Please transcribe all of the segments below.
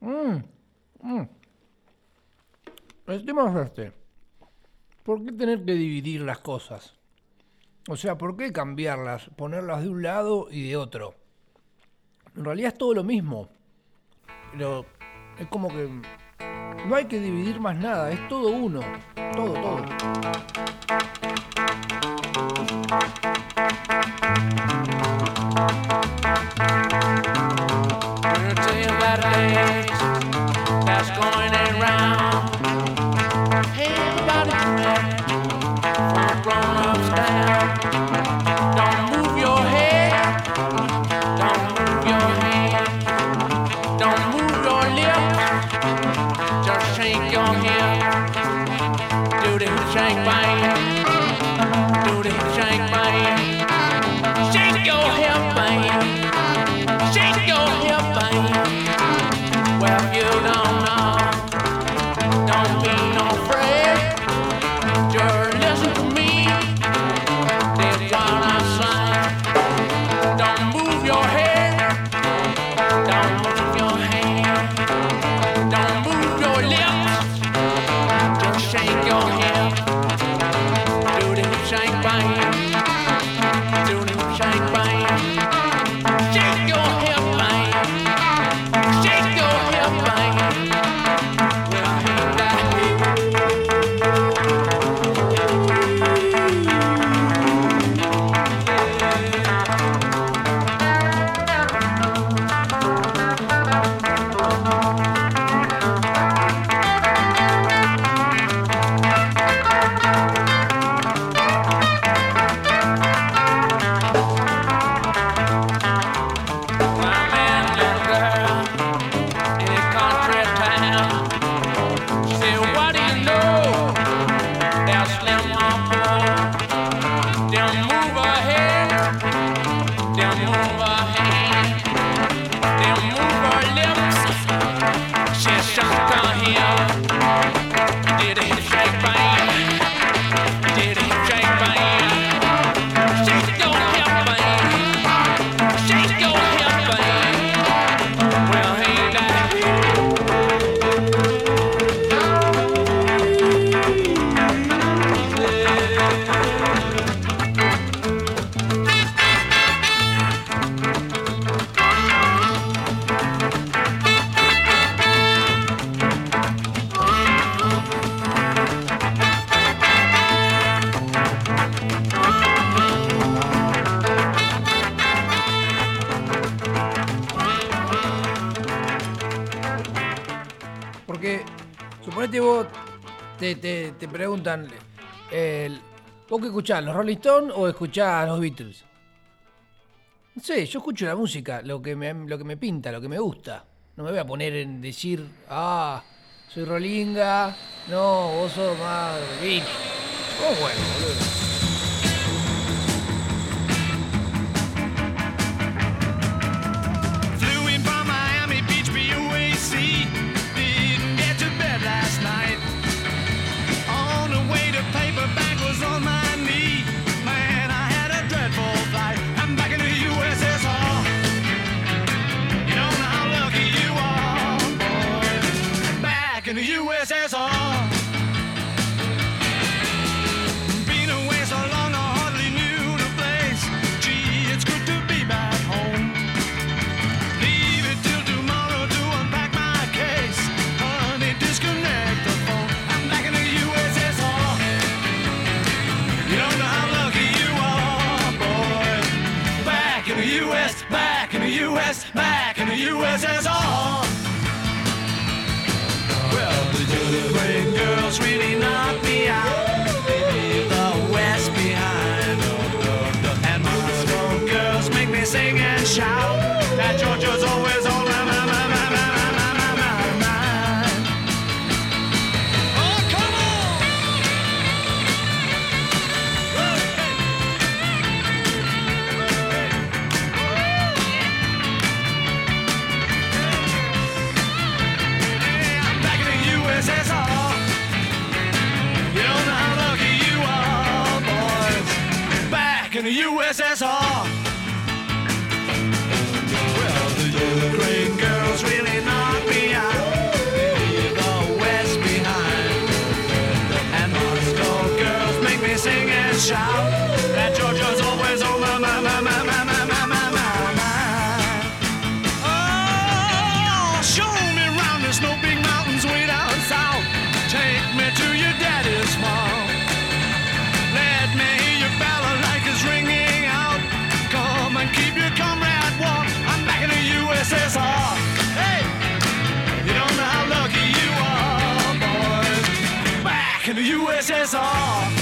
Mmm, mmm. El tema es este. ¿Por qué tener que dividir las cosas? O sea, ¿por qué cambiarlas, ponerlas de un lado y de otro? En realidad es todo lo mismo. Pero es como que no hay que dividir más nada, es todo uno. Todo, todo. te preguntan, el, ¿vos qué escuchás? ¿Los Rolling Stones o escuchás los Beatles? No sé, yo escucho la música, lo que me, lo que me pinta, lo que me gusta. No me voy a poner en decir, ah, soy Rolinga, no, vos sos más Beatles. Oh, bueno, boludo. Shout that Georgia's always on my, my, my, my, my, my, my, my, my, mind. Oh, show me round the snow big mountains way down south. Take me to your daddy's farm. Let me hear your ballad like it's ringing out. Come and keep your comrade warm. I'm back in the USSR. Hey, you don't know how lucky you are, boys. Back in the USSR.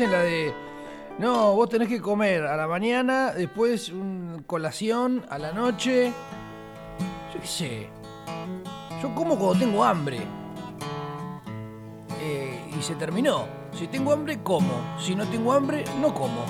Dicen la de. No, vos tenés que comer a la mañana, después un colación a la noche. Yo qué sé. Yo como cuando tengo hambre. Eh, y se terminó. Si tengo hambre, como. Si no tengo hambre, no como.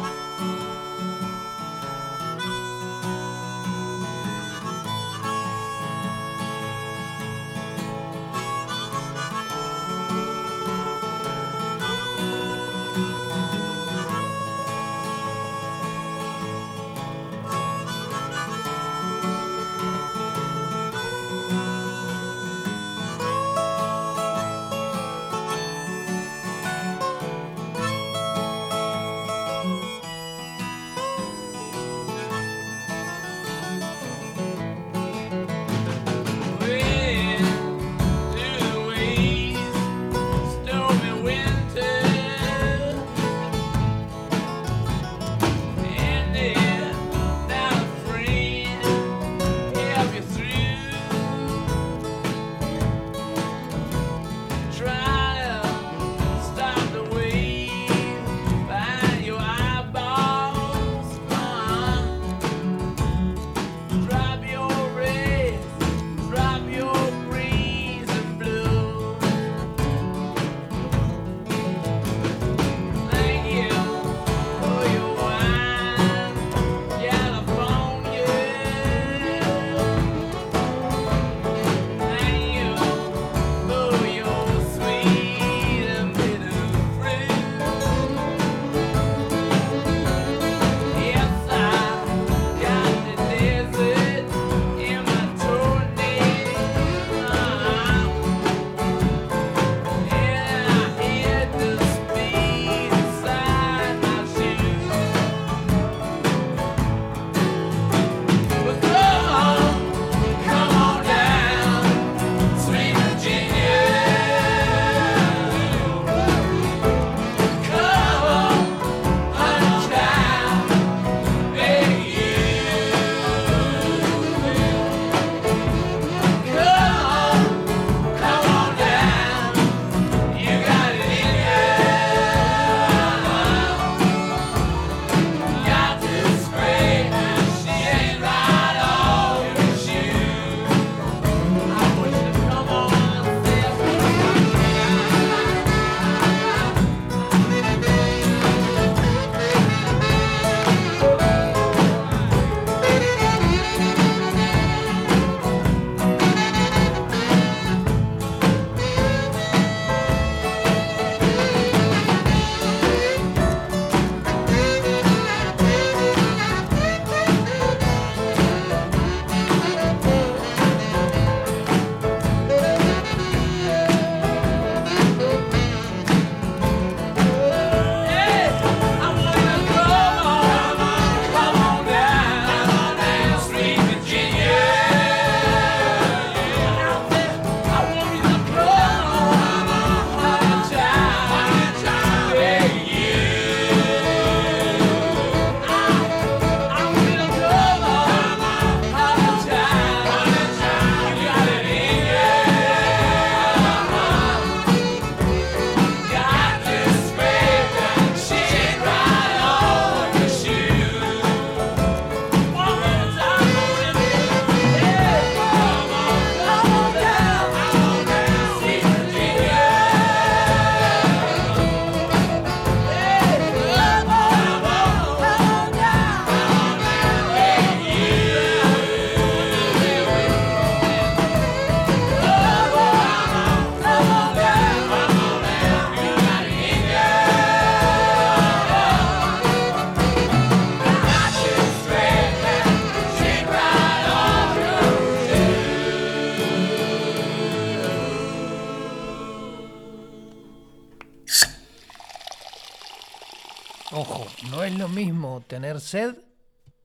tener sed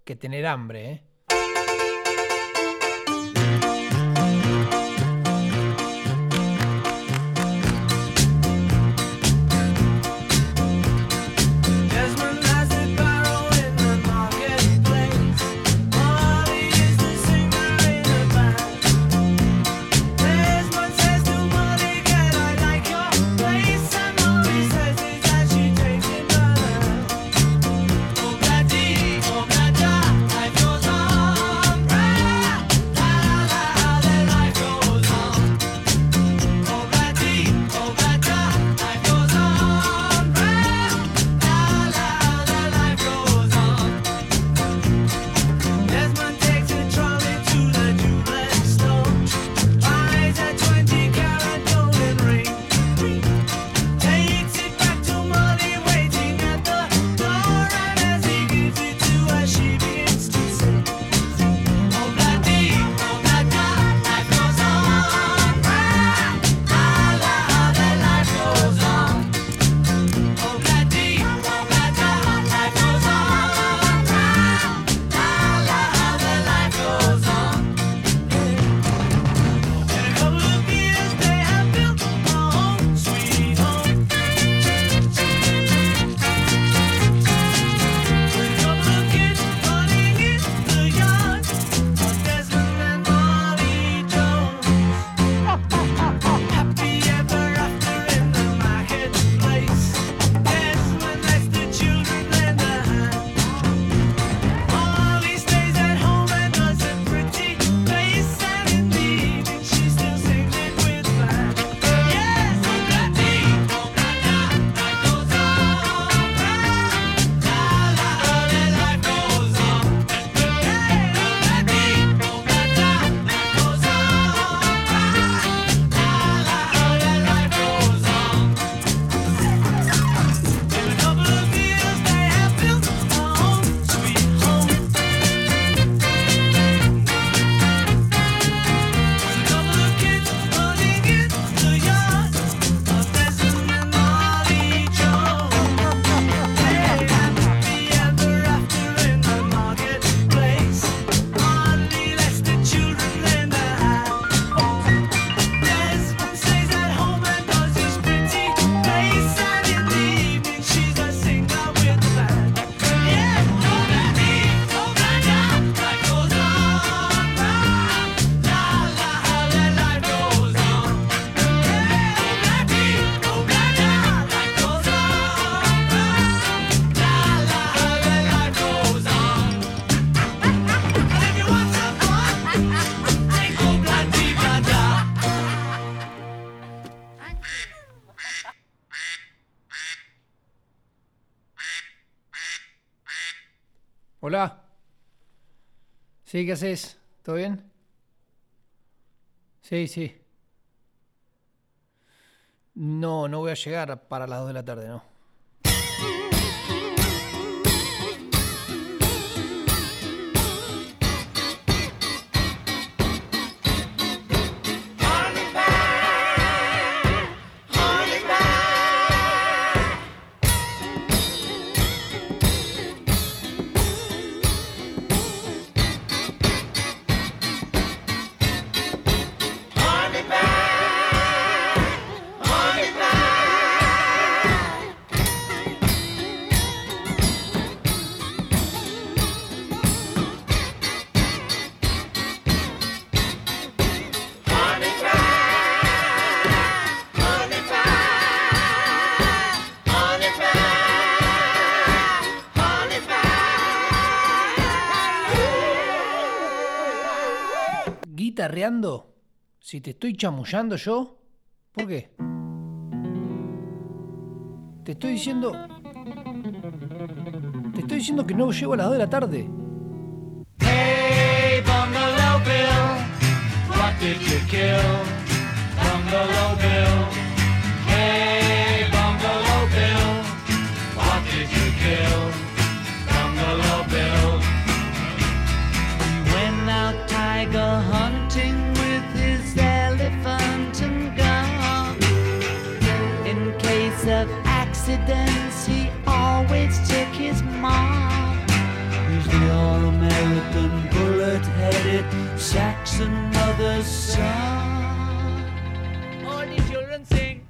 que tener hambre. ¿eh? Sí, ¿qué haces? ¿Todo bien? Sí, sí. No, no voy a llegar para las 2 de la tarde, no. Si te estoy chamullando yo, ¿por qué? Te estoy diciendo. Te estoy diciendo que no llego a las 2 de la tarde. Hey, Bungalow Bill, what did you kill? Bungalow Bill. Hey, Bungalow Bill, what did you kill? Bungalow Bill. When our tiger All-American, bullet headed Saxon mother's son. All the children sing.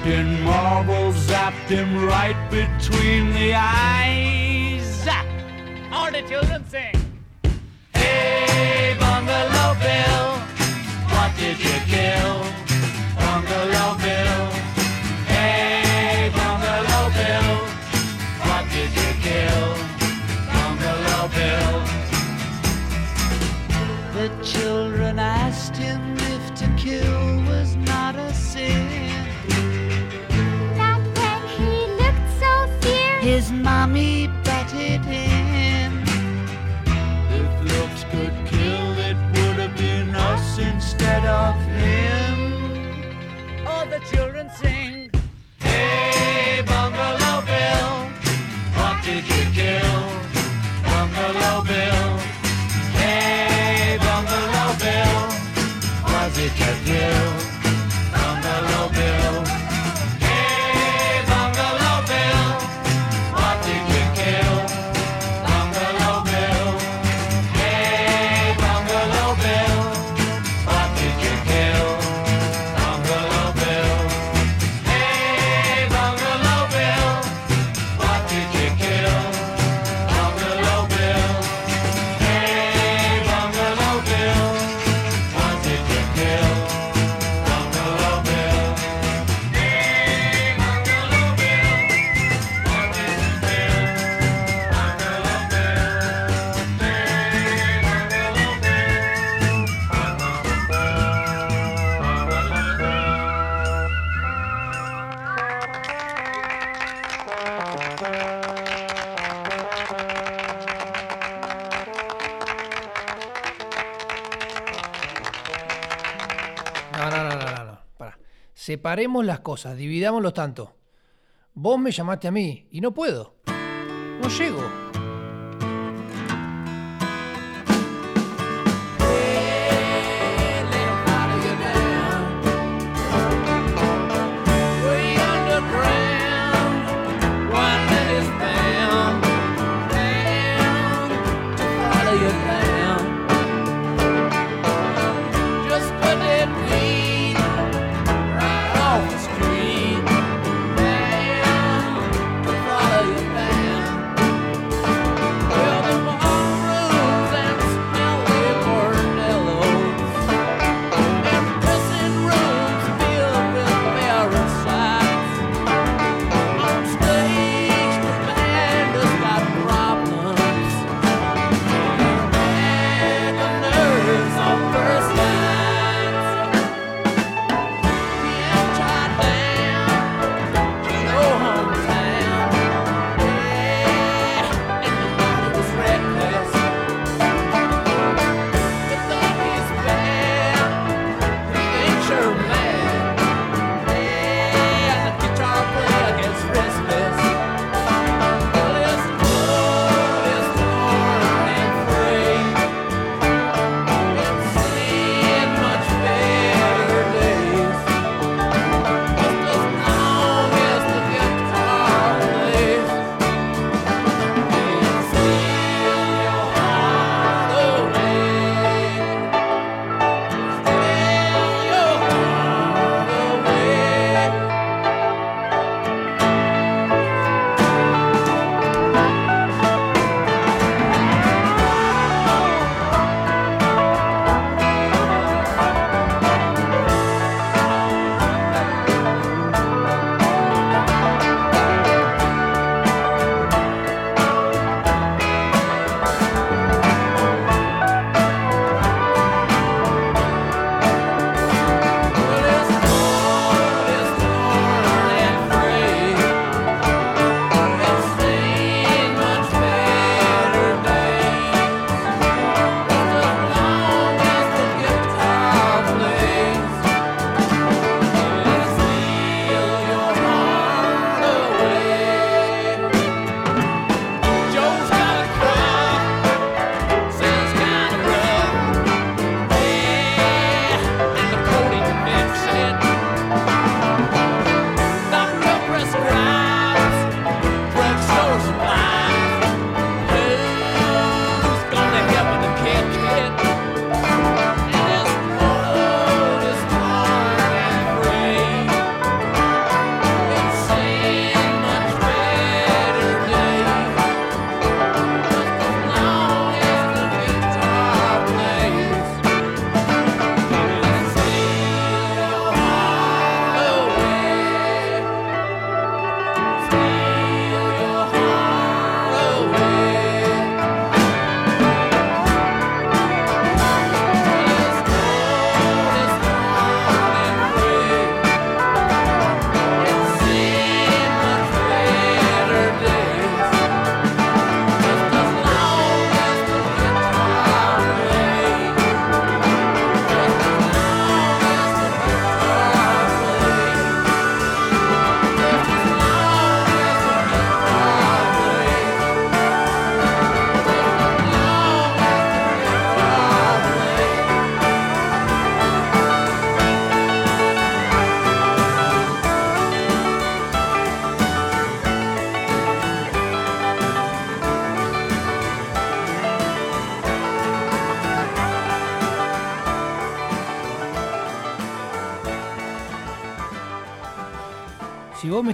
wrapped in marble, zapped him right between the eyes. All the children sing. Hey, Bungalow Bill, what did you kill? dancing. separemos las cosas, dividamos los tantos. Vos me llamaste a mí y no puedo. No llego.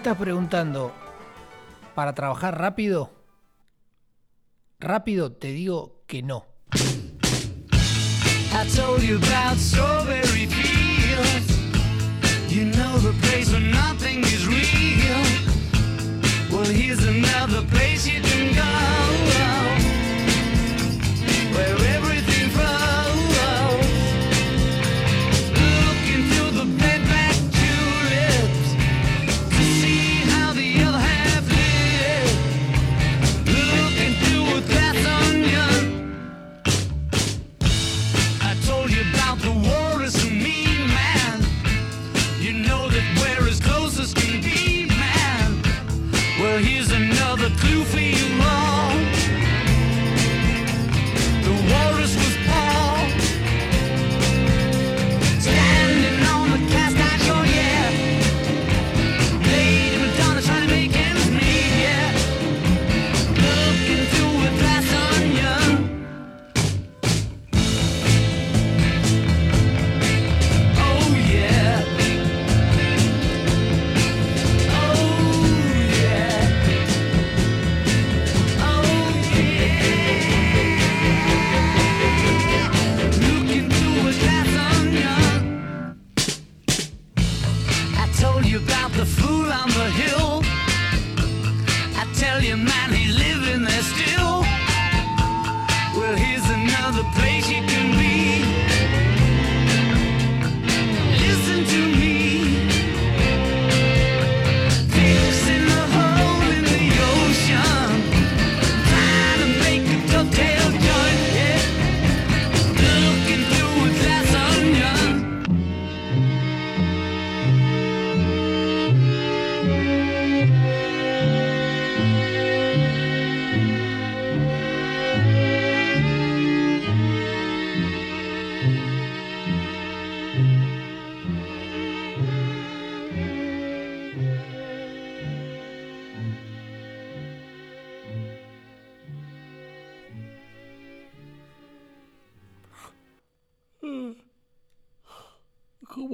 estás preguntando para trabajar rápido? Rápido te digo que no. I told you about strawberry fields. You know the place where nothing is real. Well, here's another place you can go. Where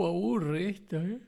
aburre esto, ¿eh?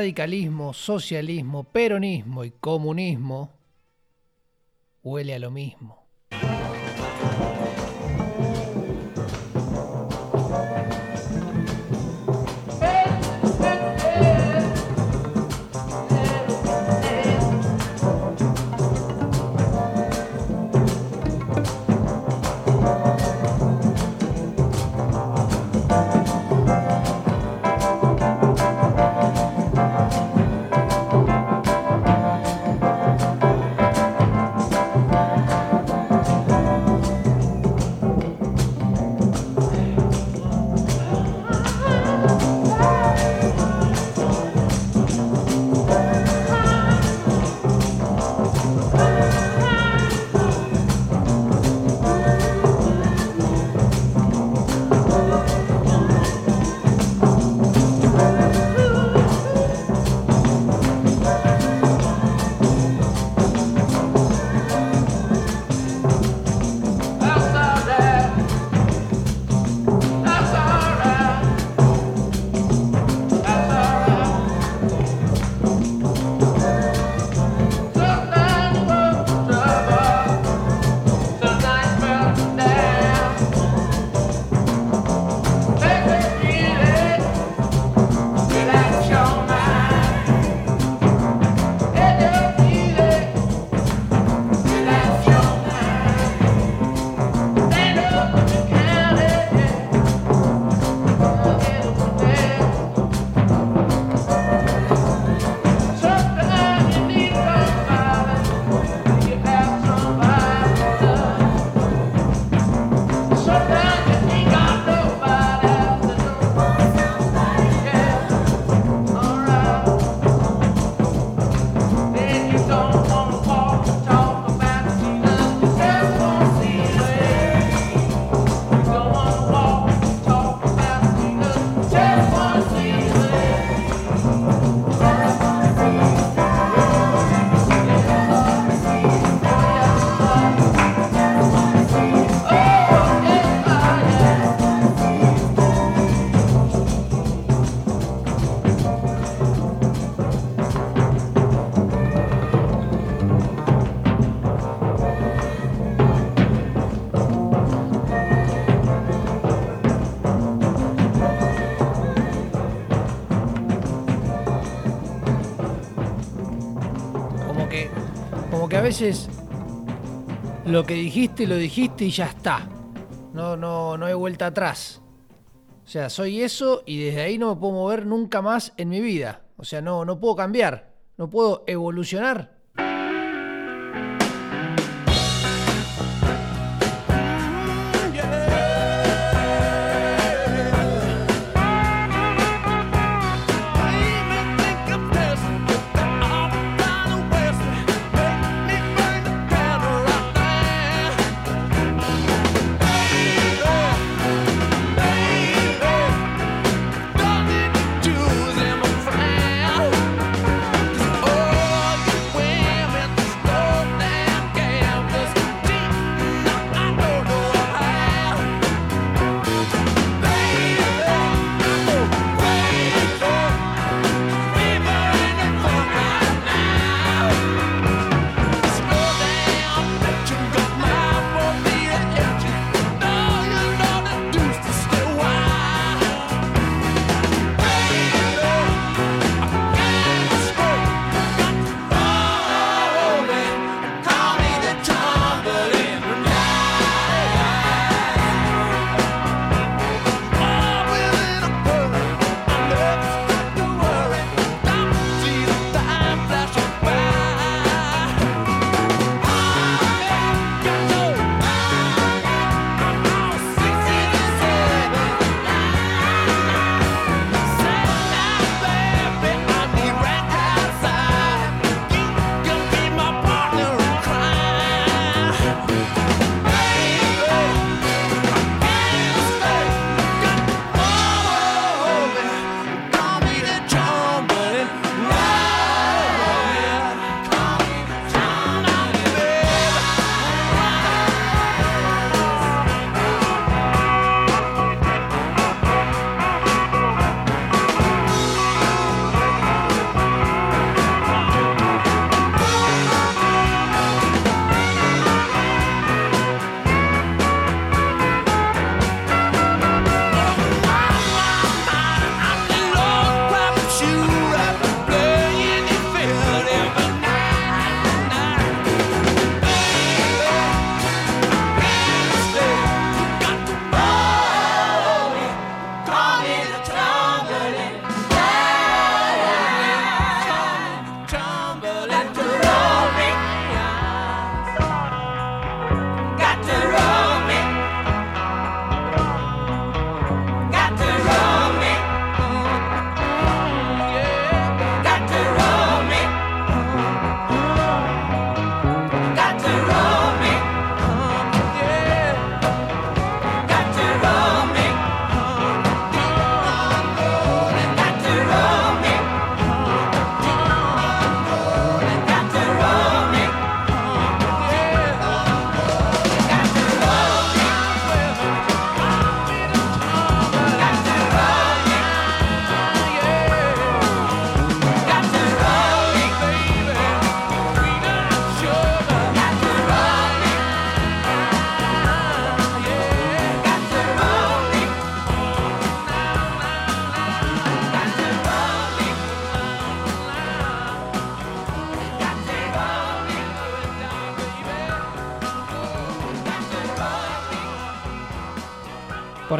Radicalismo, socialismo, peronismo y comunismo huele a lo mismo. Veces lo que dijiste, lo dijiste y ya está. No, no, no hay vuelta atrás. O sea, soy eso y desde ahí no me puedo mover nunca más en mi vida. O sea, no, no puedo cambiar. ¿No puedo evolucionar?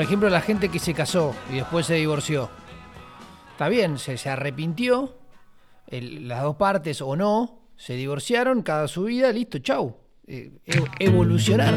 Por ejemplo, la gente que se casó y después se divorció. Está bien, se, se arrepintió, el- las dos partes o no, se divorciaron, cada su vida, listo, chau. Eh, evolucionar.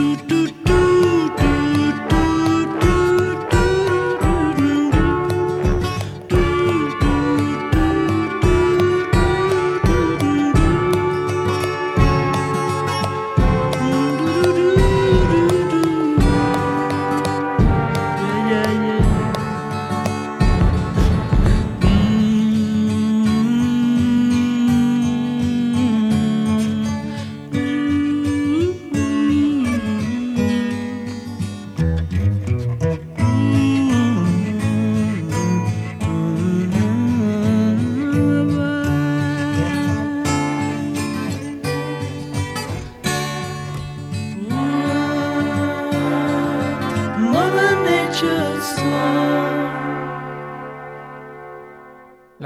do do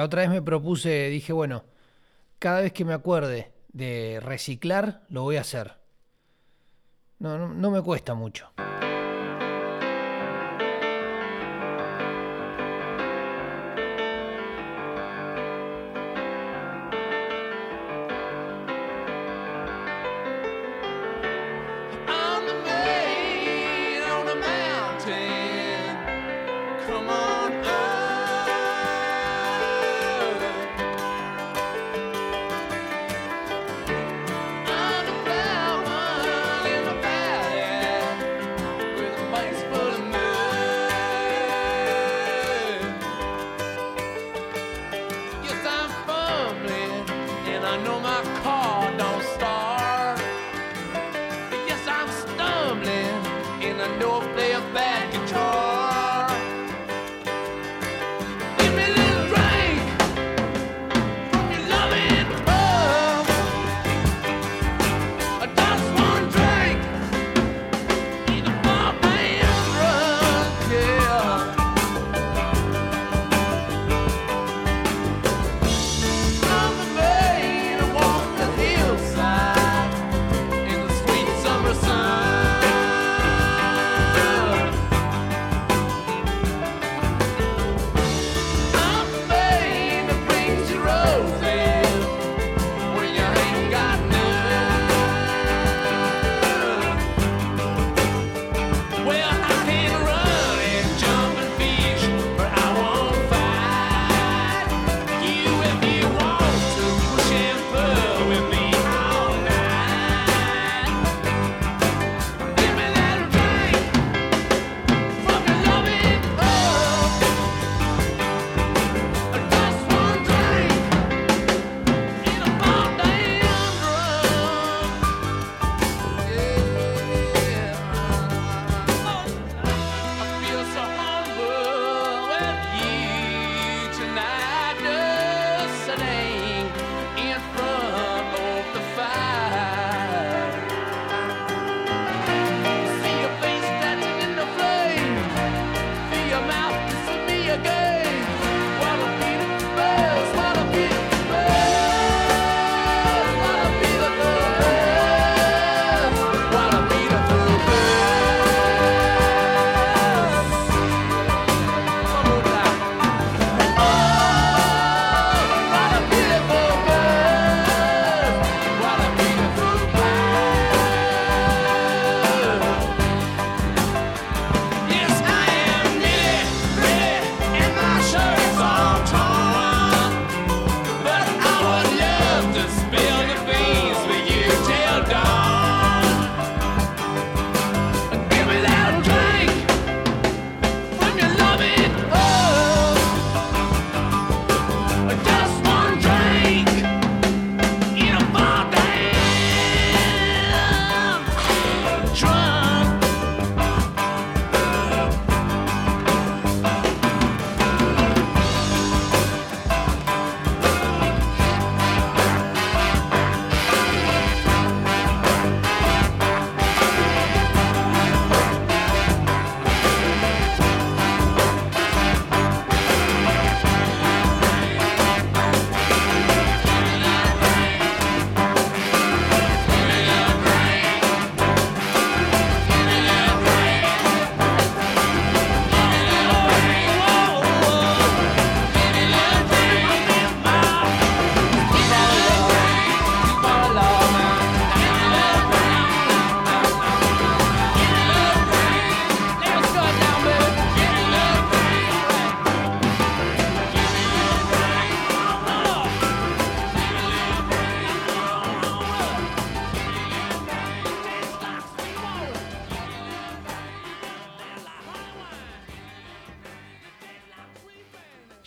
Otra vez me propuse, dije, bueno, cada vez que me acuerde de reciclar, lo voy a hacer. No, no me cuesta mucho.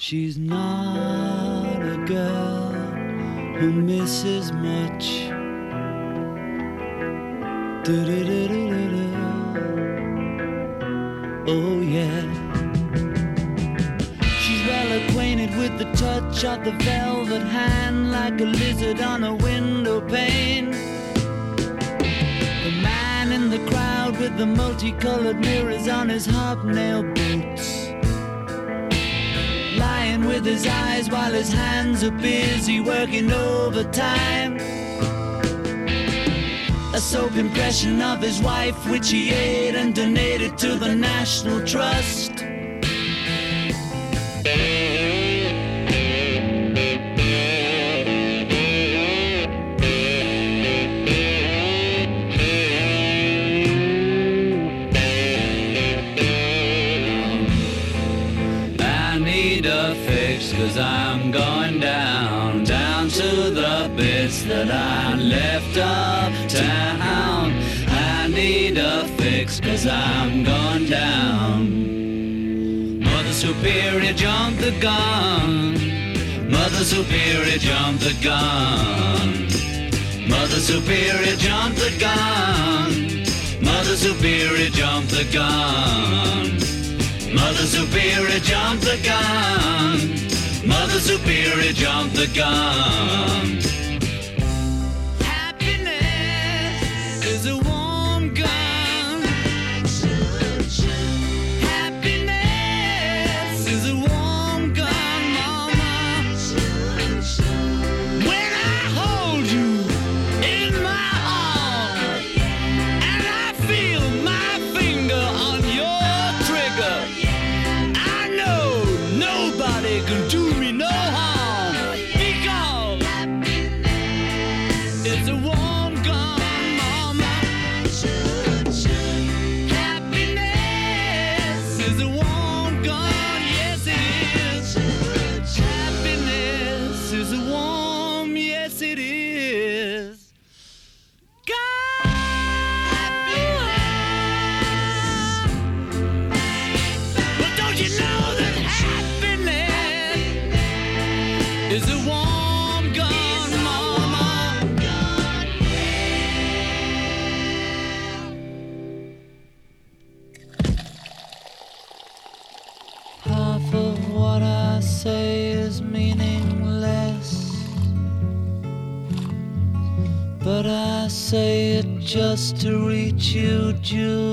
She's not a girl who misses much. Oh, yeah. She's well acquainted with the touch of the velvet hand, like a lizard on a window pane. The man in the crowd with the multicolored mirrors on his hobnail boots. With his eyes while his hands are busy working overtime. A soap impression of his wife, which he ate and donated to the National Trust. That I left uptown. I need a fix cause I'm going down. Mother Superior jumped the gun. Mother Superior jumped the gun. Mother Superior jumped the gun. Mother Superior jumped the gun. Mother Superior jumped the gun. Mother Superior jumped the gun. To reach you, Julia.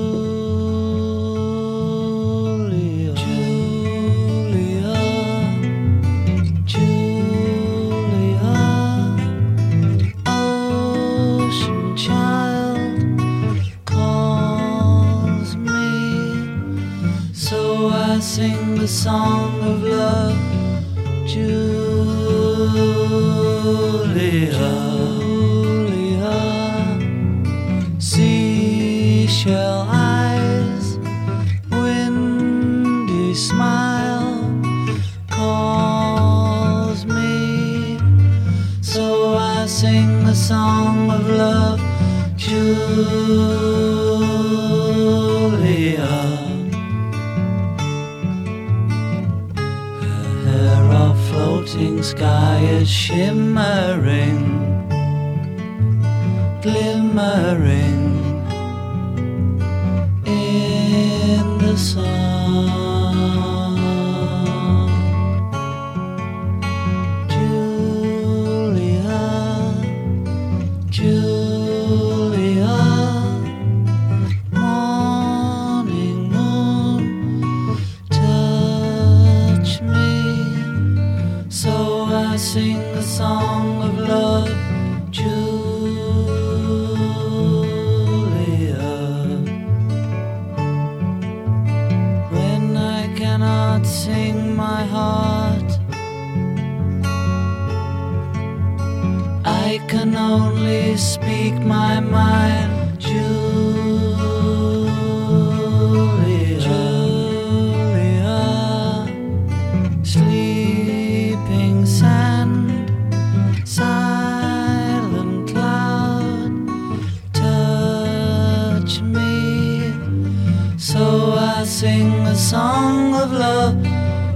sing a song of love,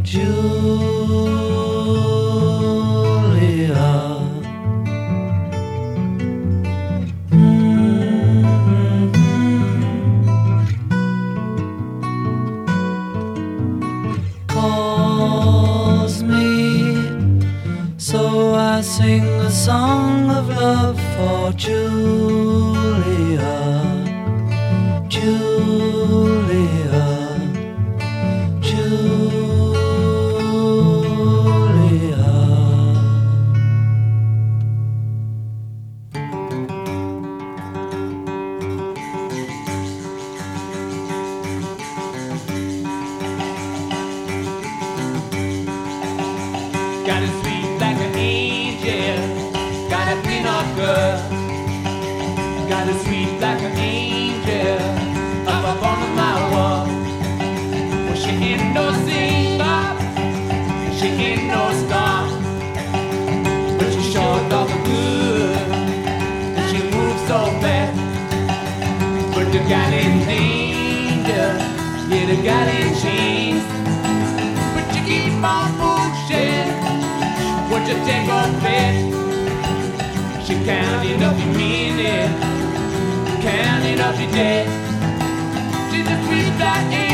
Julia. Mm-hmm. Calls me, so I sing a song of love for Julia. got in jeans. But you keep on pushing. What you take on bitch? She counting up your meaning, counting up your debt. She's a sweet like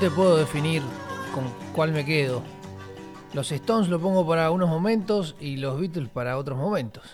te puedo definir con cuál me quedo. Los Stones lo pongo para unos momentos y los Beatles para otros momentos.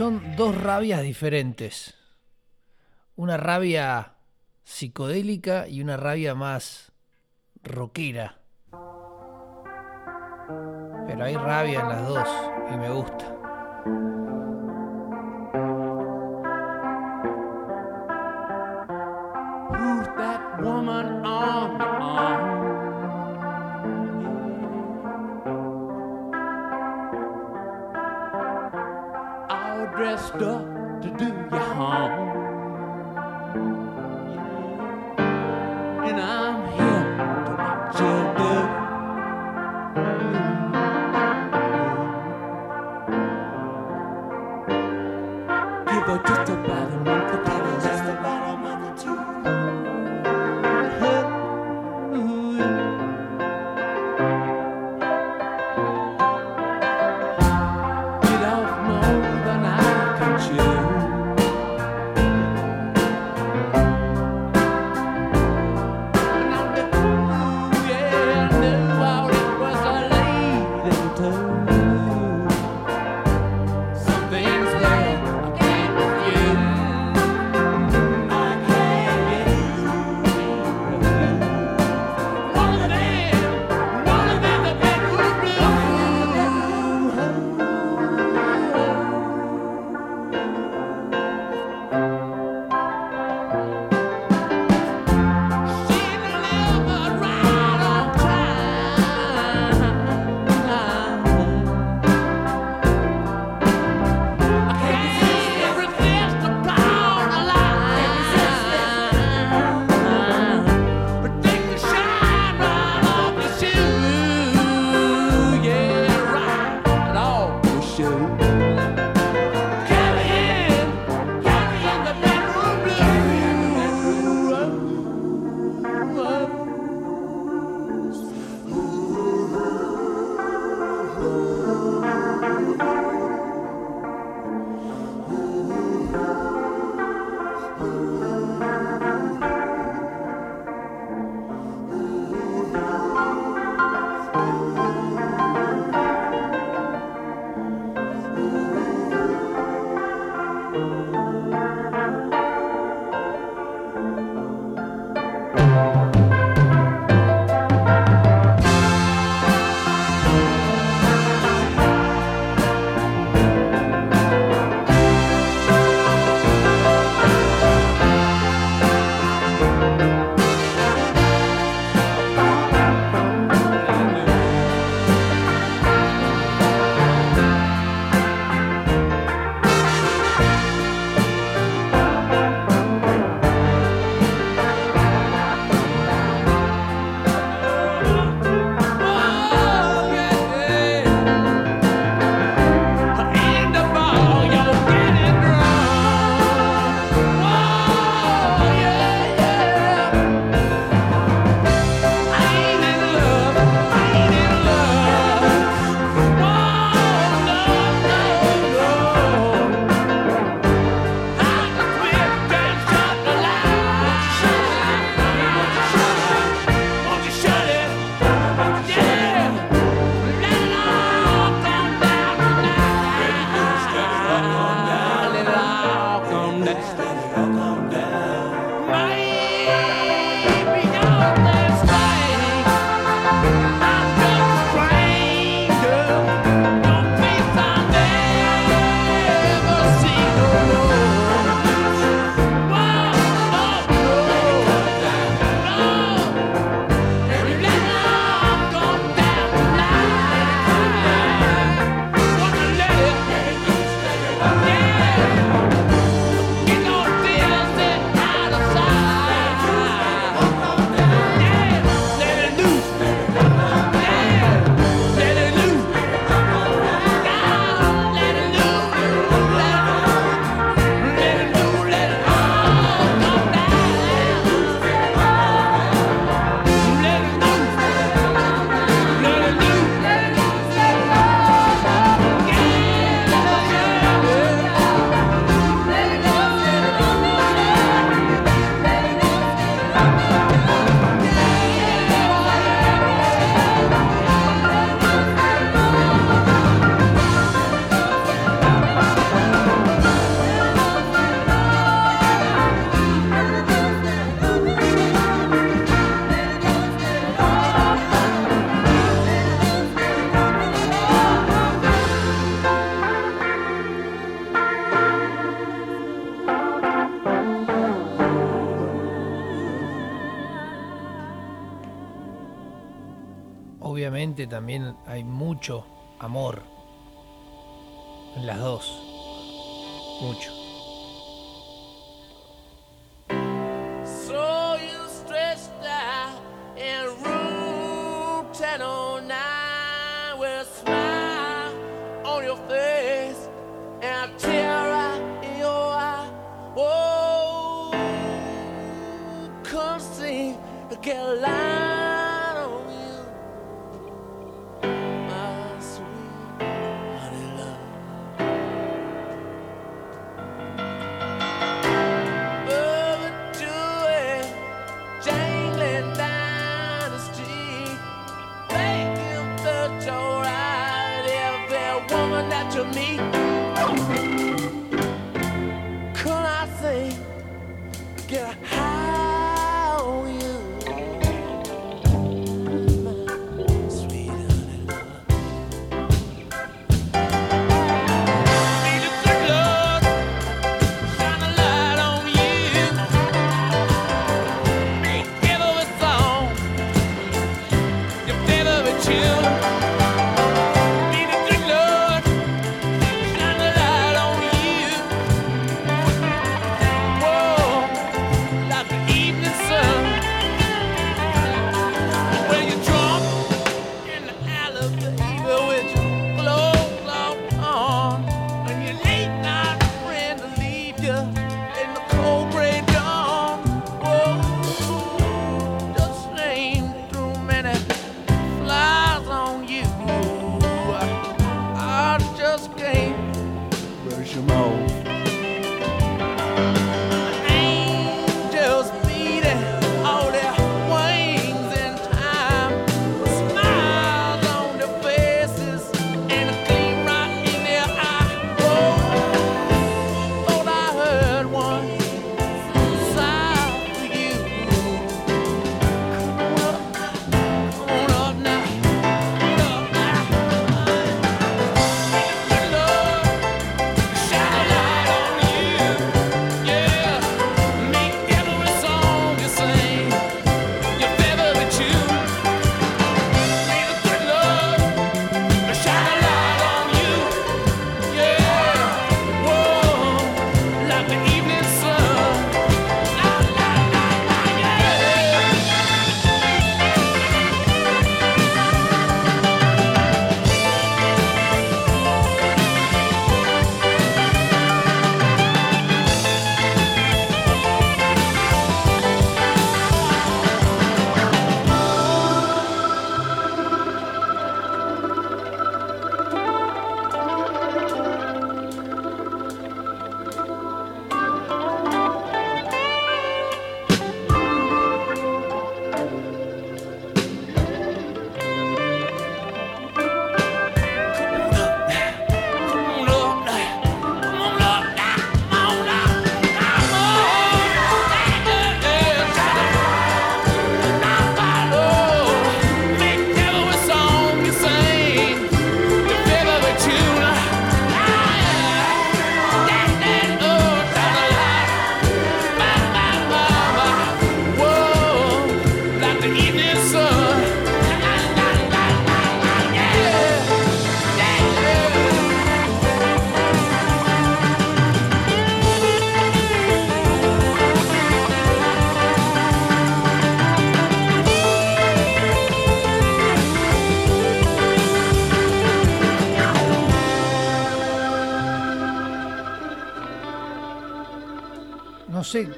son dos rabias diferentes. Una rabia psicodélica y una rabia más rockera. Pero hay rabia en las dos y me gusta.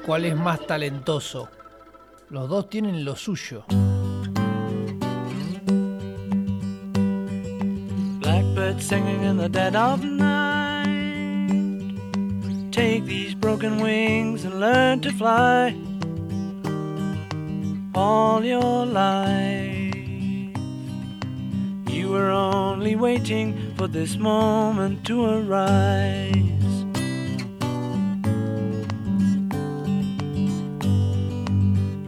cuál es más talentoso. Los dos tienen lo suyo. Blackbird singing in the dead of night. Take these broken wings and learn to fly all your life. You were only waiting for this moment to arrive.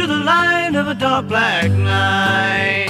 to the light of a dark black night.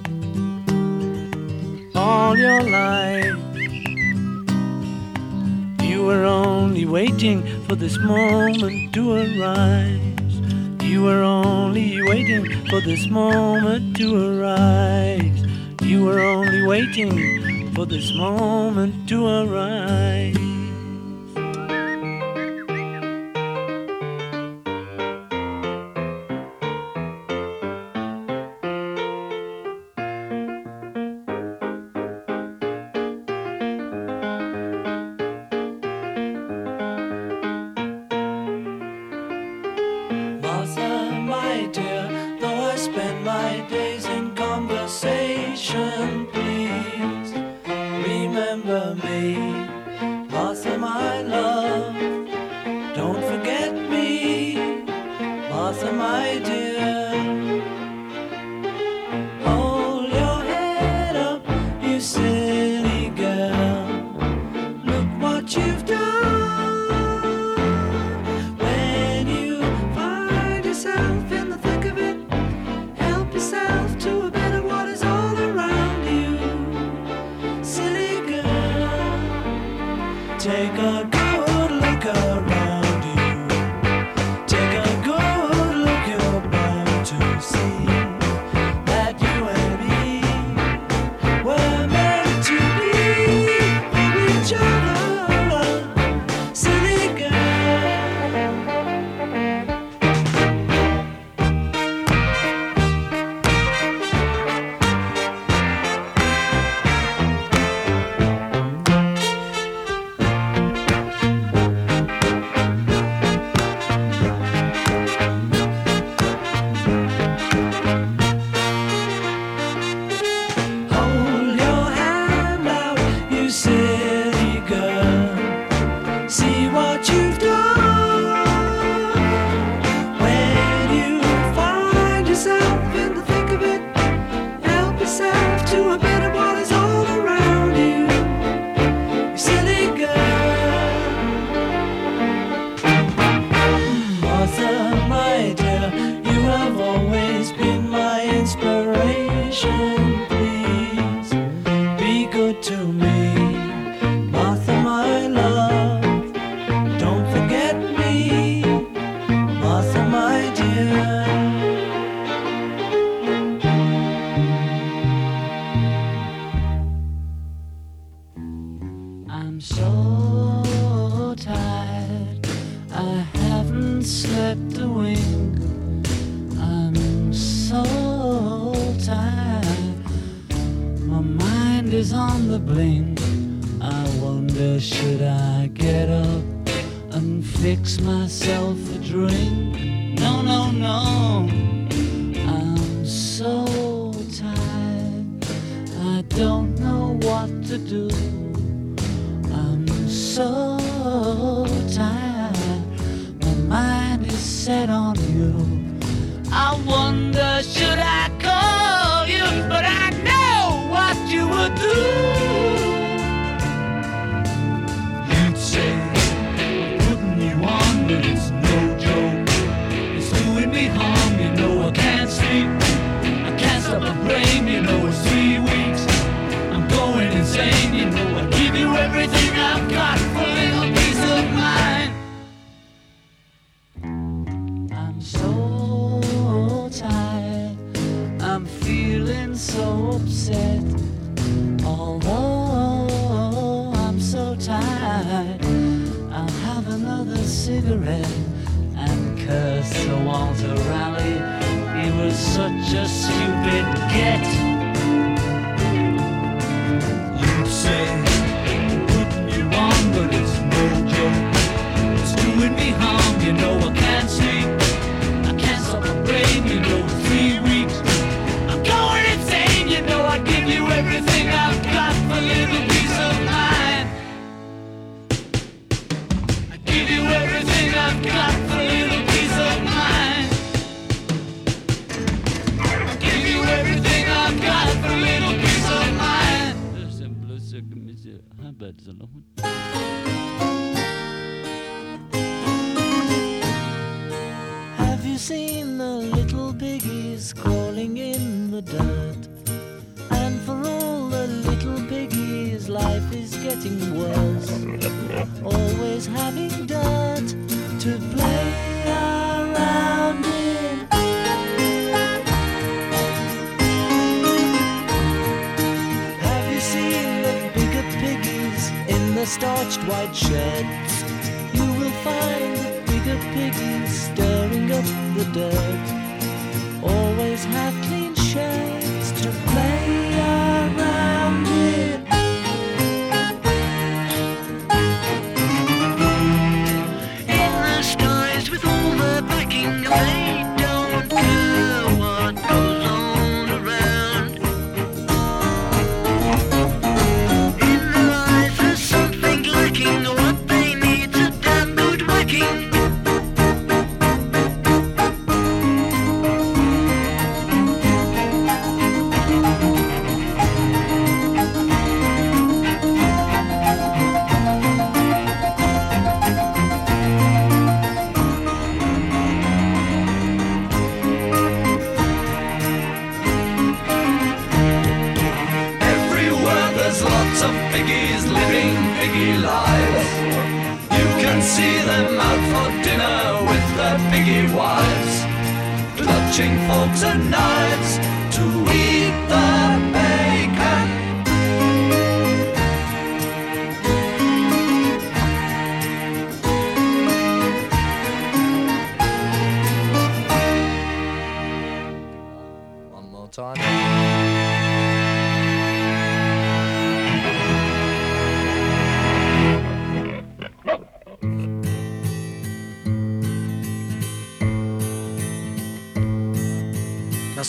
all your life. You were only waiting for this moment to arise. You were only waiting for this moment to arise. You were only waiting for this moment to arise.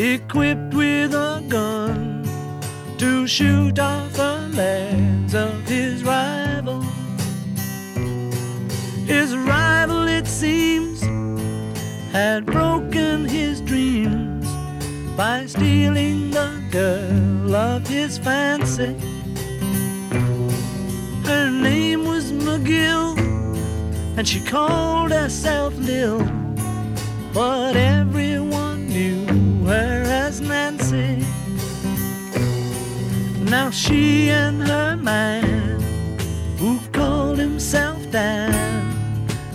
equipped with a gun to shoot off the legs of his rival. His rival, it seems, had broken his dreams by stealing the girl of his fancy. Her name was McGill, and she called herself Lil, but everyone knew her as Nancy. Now she and her man, who called himself Dan,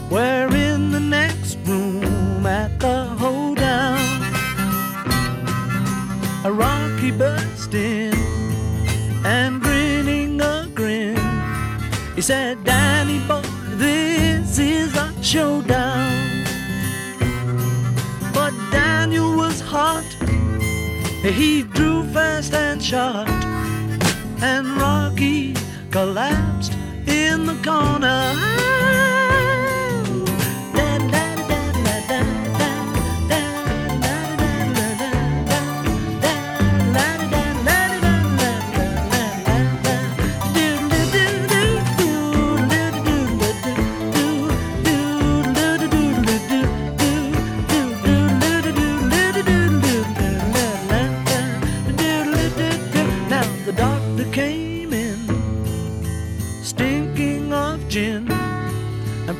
were in the next room at the hoedown. A Rocky burst in and grinning a grin. He said, Danny boy, this is a showdown. Hot. He drew fast and shot. And Rocky collapsed in the corner.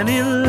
and in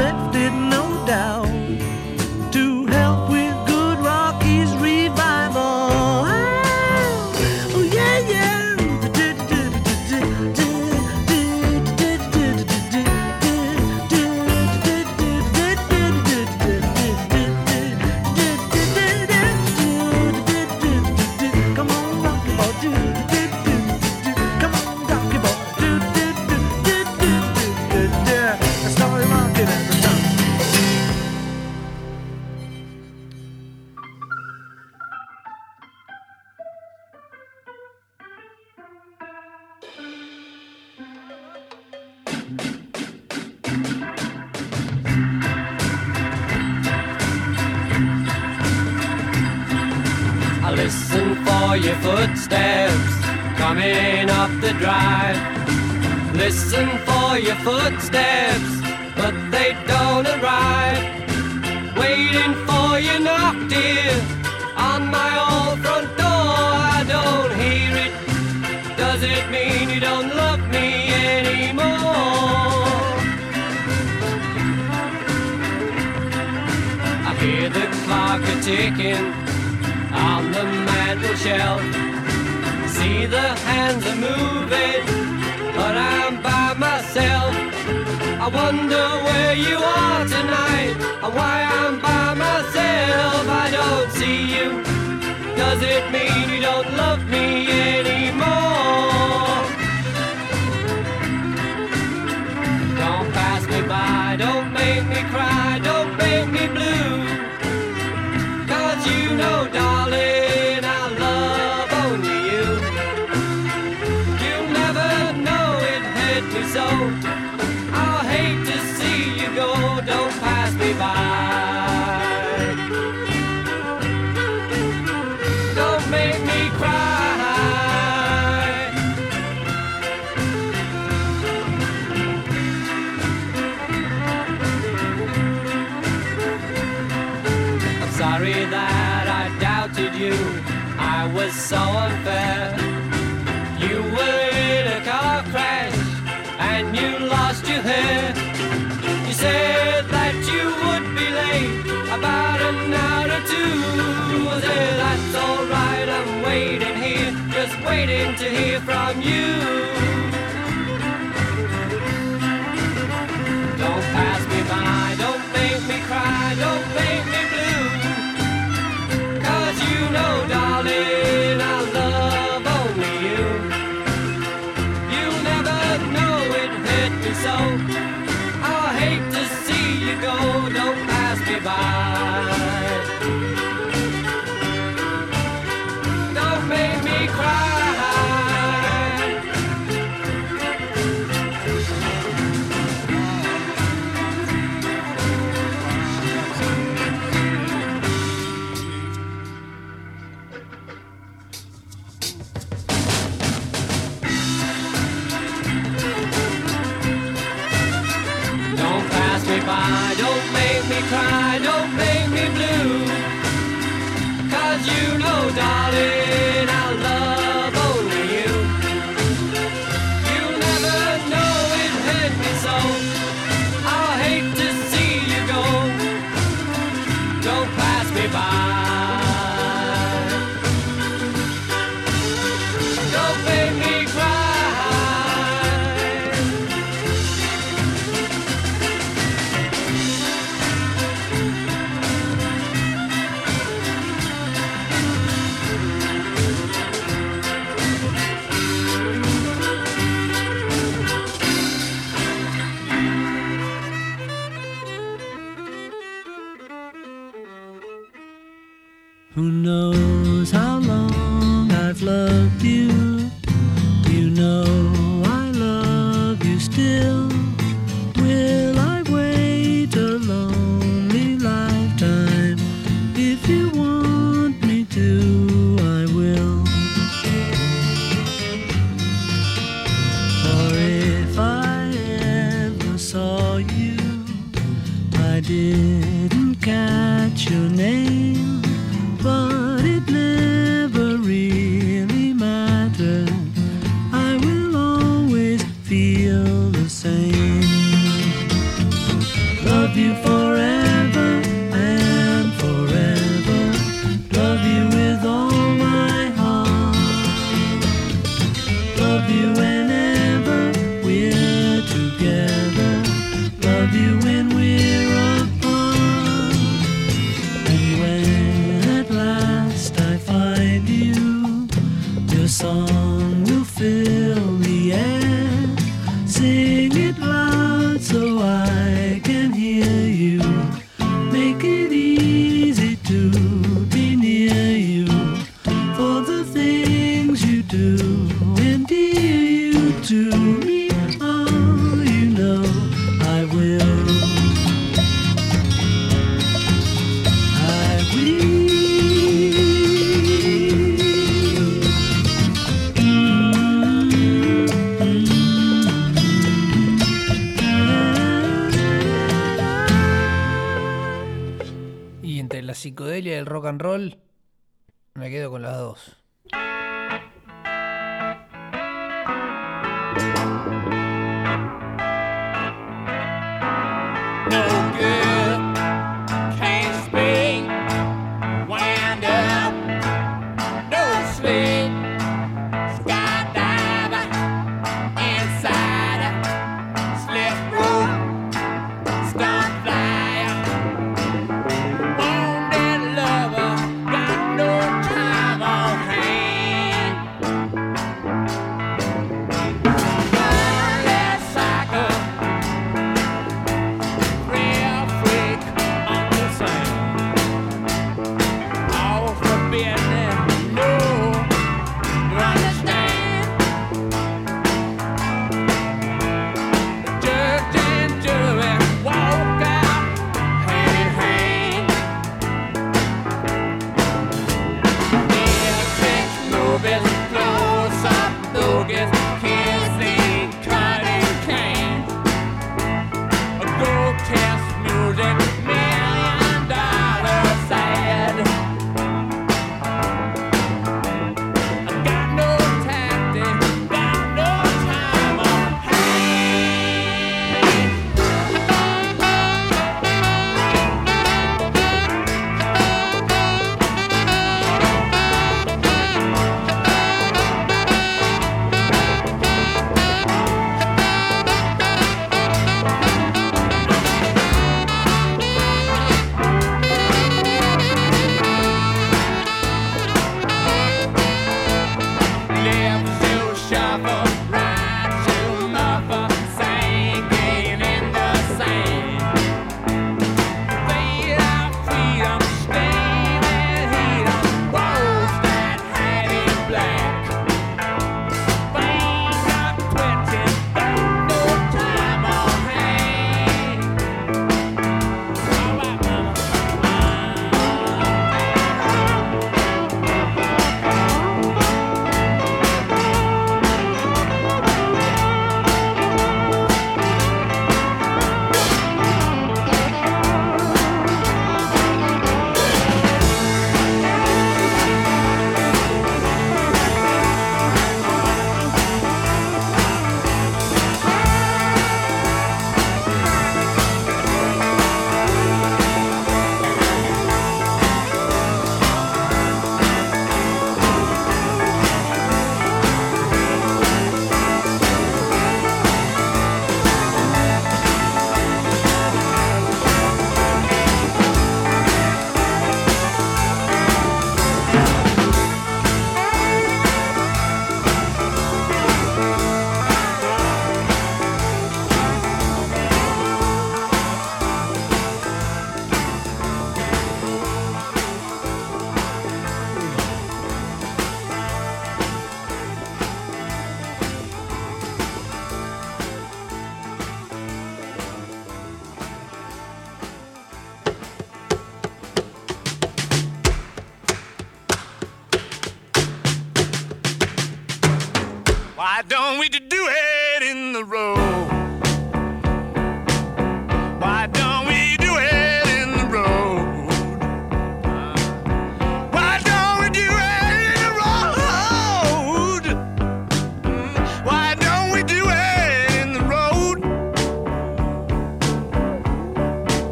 Hallelujah.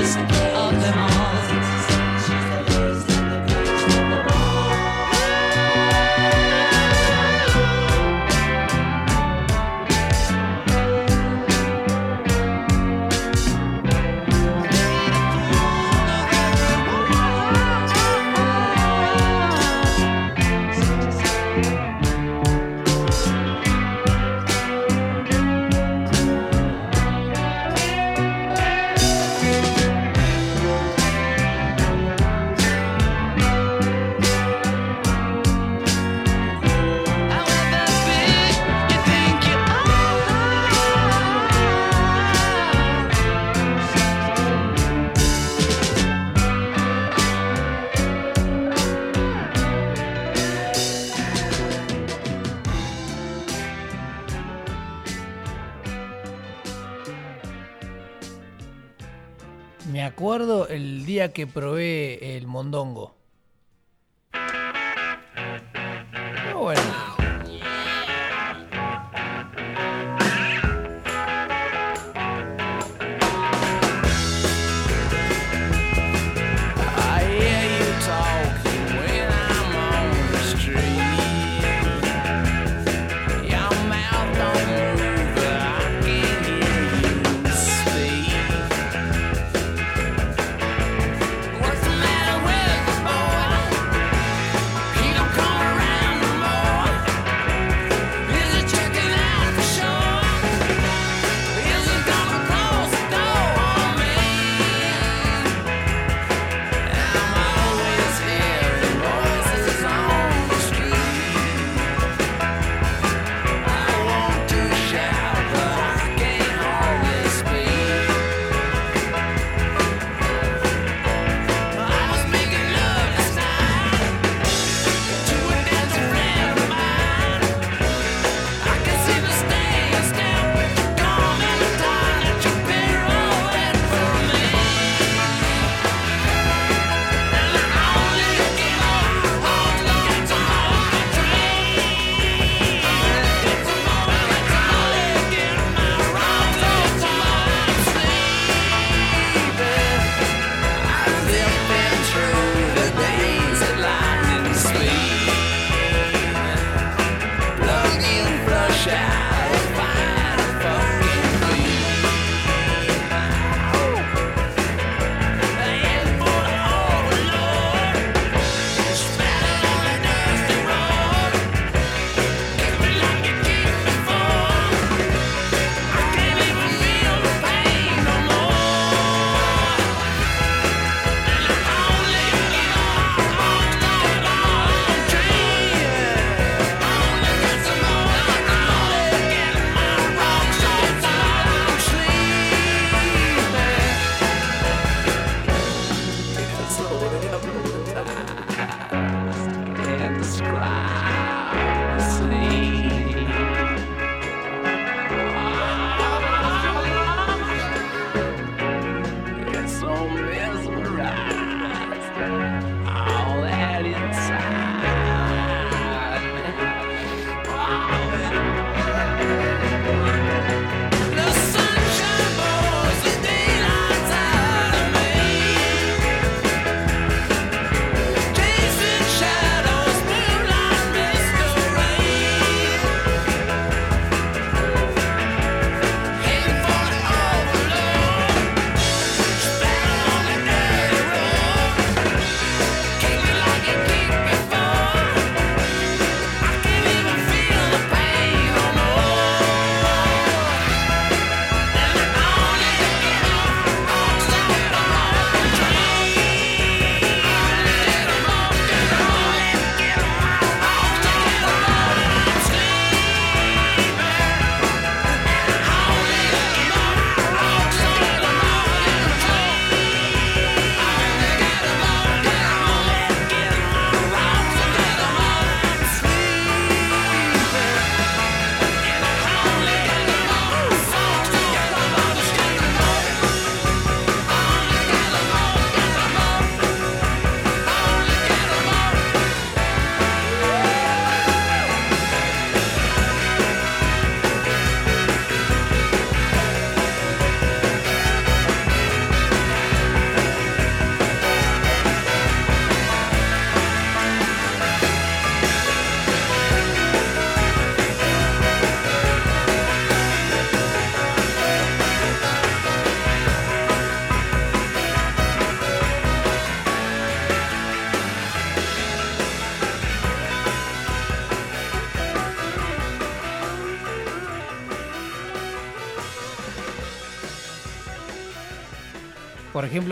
Greatest que probé el mondongo.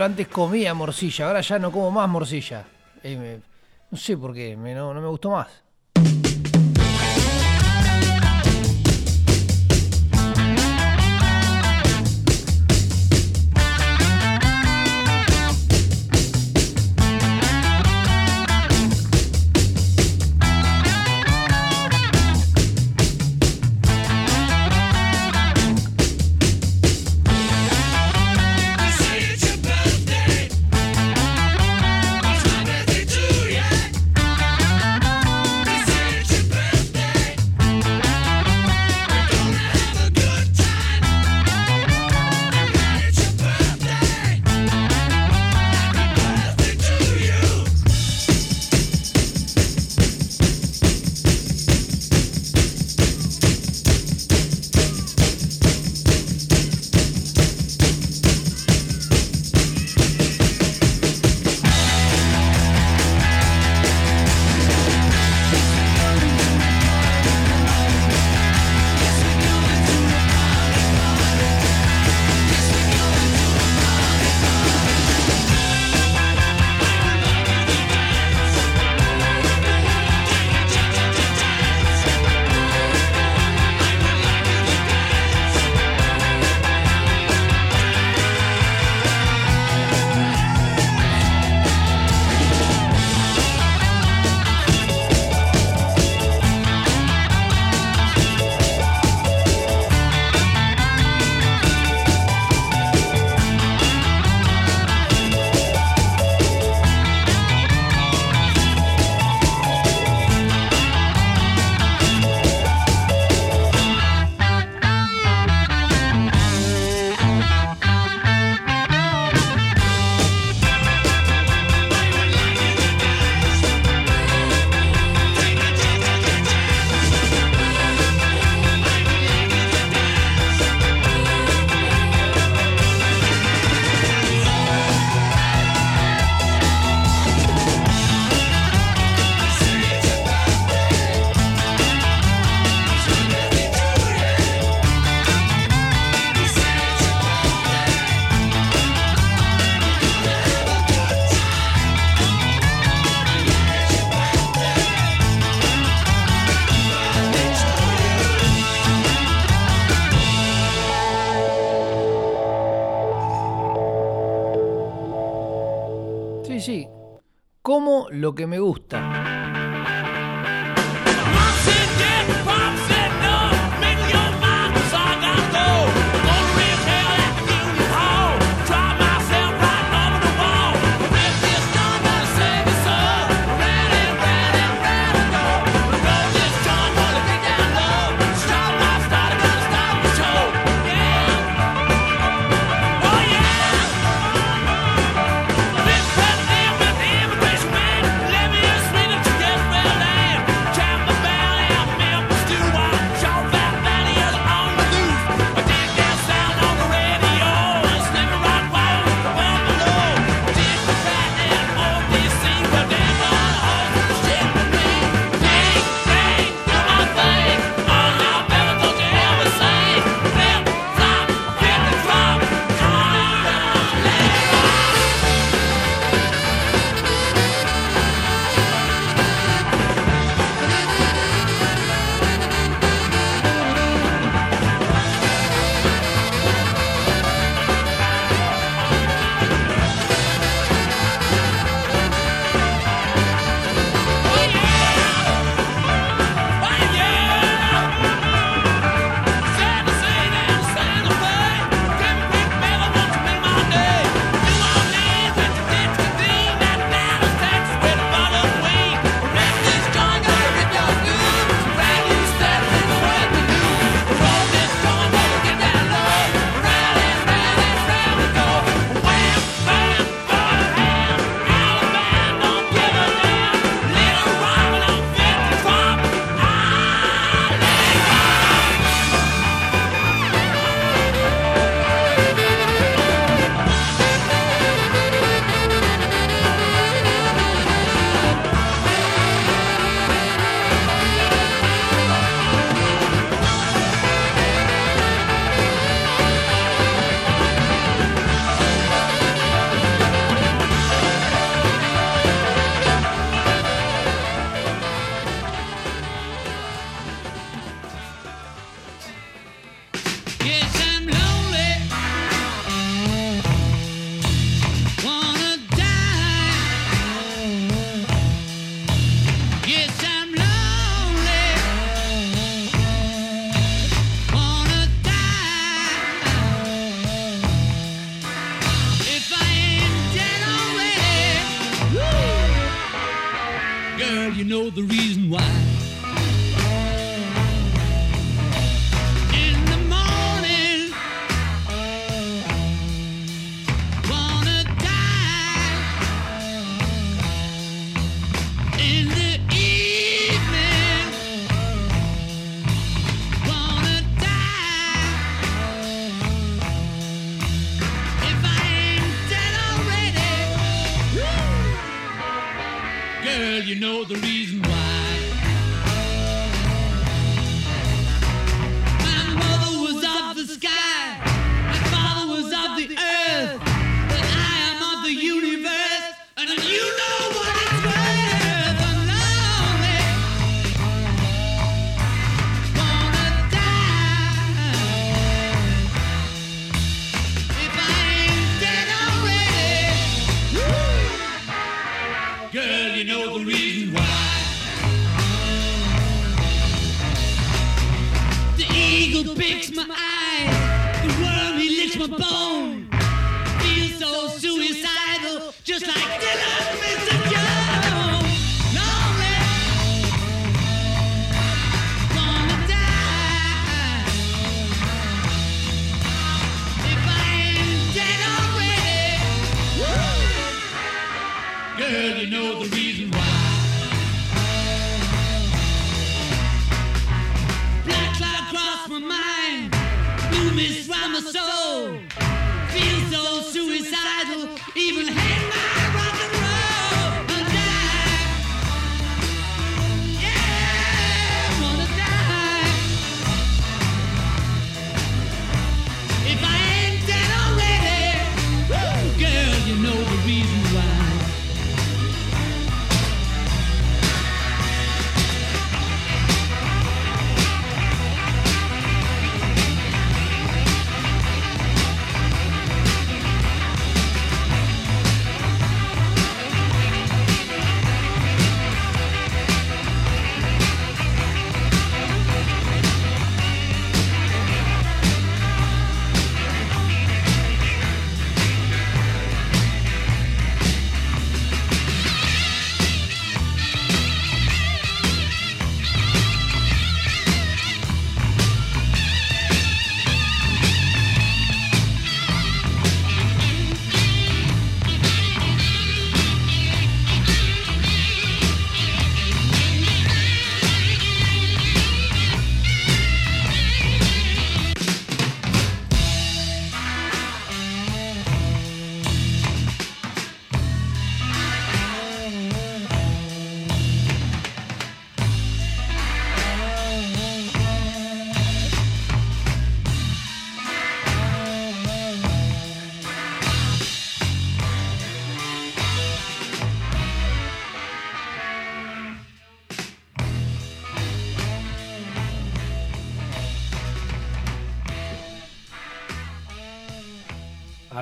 antes comía morcilla, ahora ya no como más morcilla. Eh, me, no sé por qué, me, no me gustó más.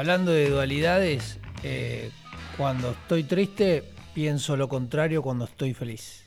hablando de dualidades, eh, cuando estoy triste pienso lo contrario cuando estoy feliz.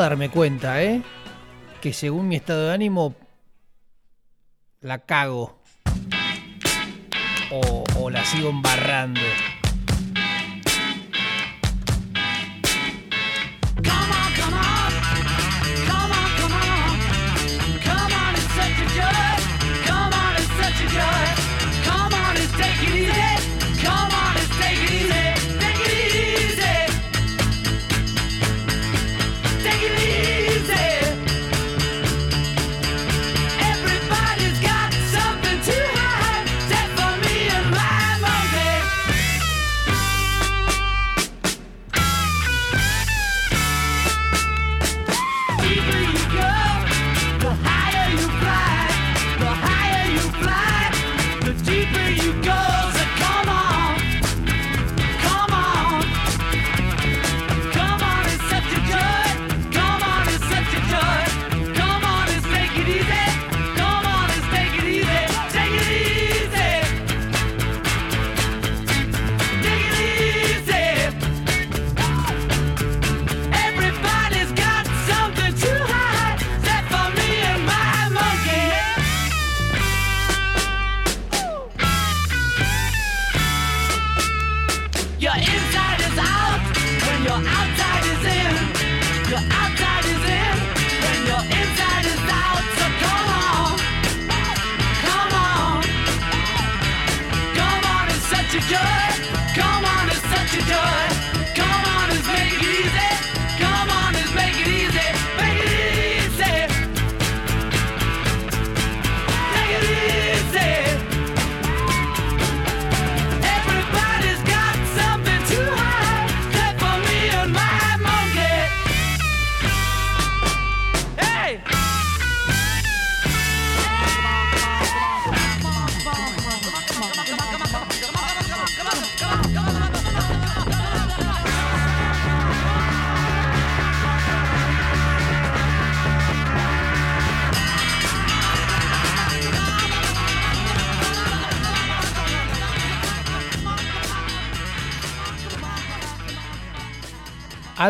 darme cuenta, ¿eh? Que según mi estado de ánimo, la cago. O, la sigo embarrando.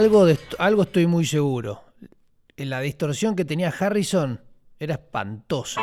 Algo, algo estoy muy seguro. La distorsión que tenía Harrison era espantosa.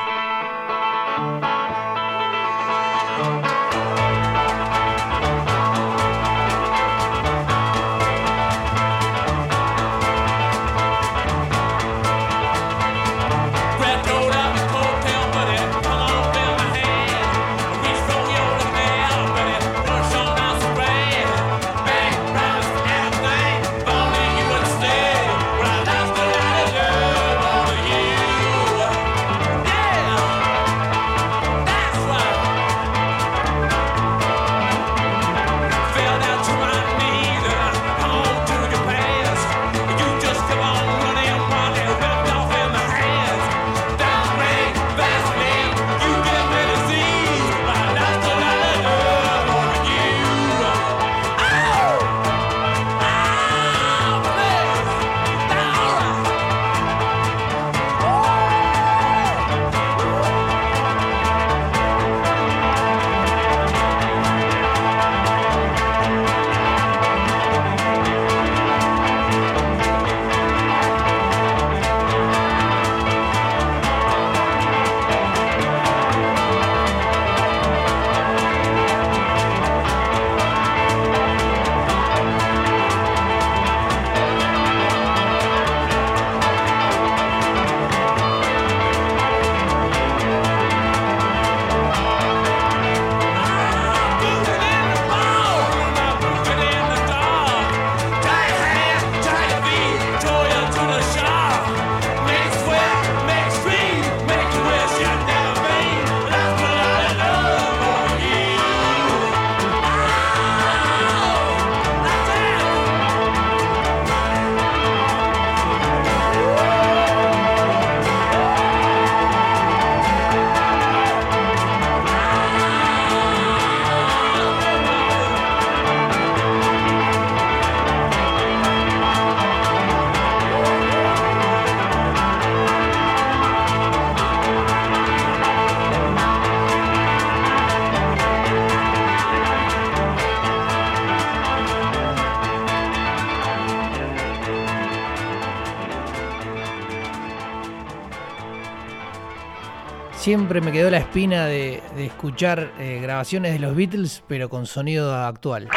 siempre me quedó la espina de, escuchar eh, grabaciones de los Beatles, pero con sonido actual.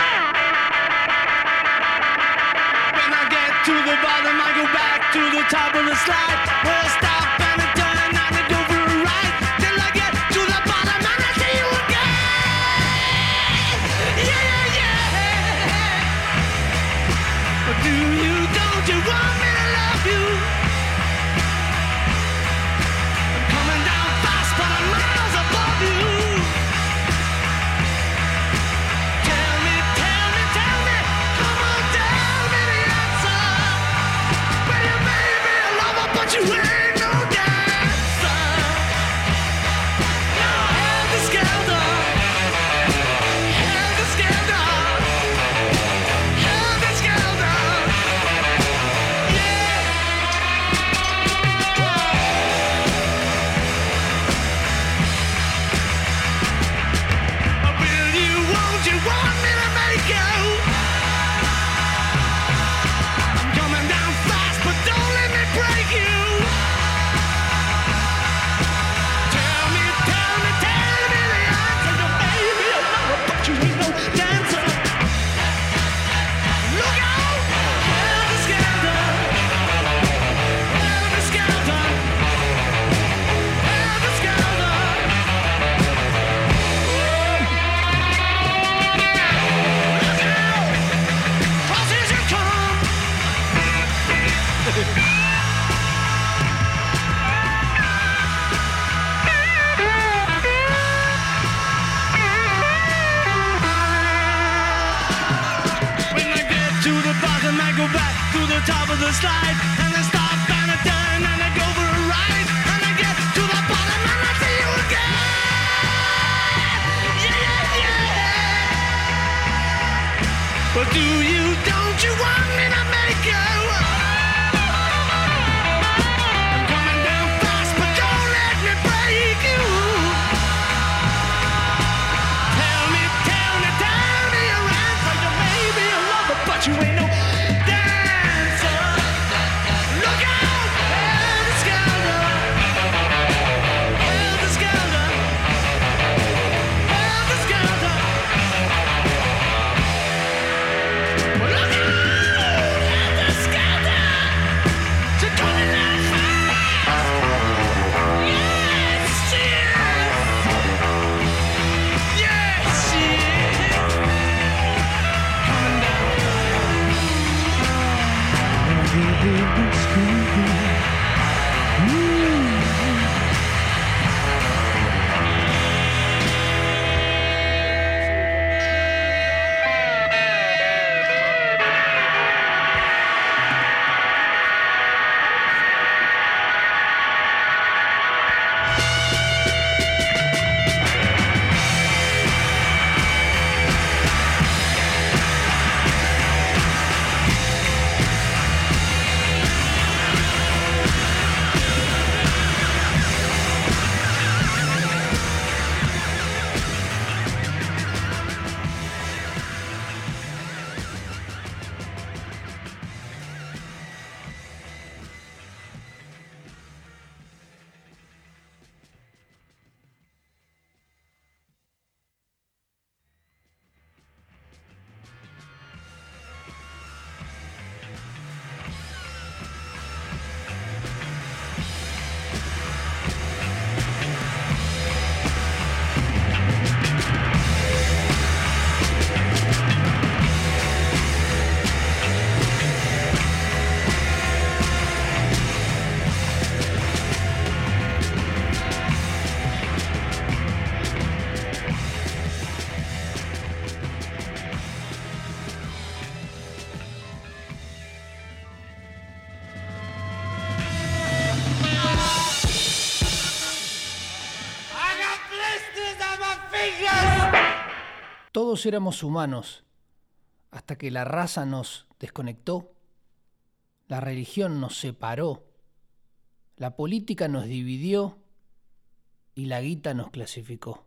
todos éramos humanos hasta que la raza nos desconectó, la religión nos separó, la política nos dividió y la guita nos clasificó.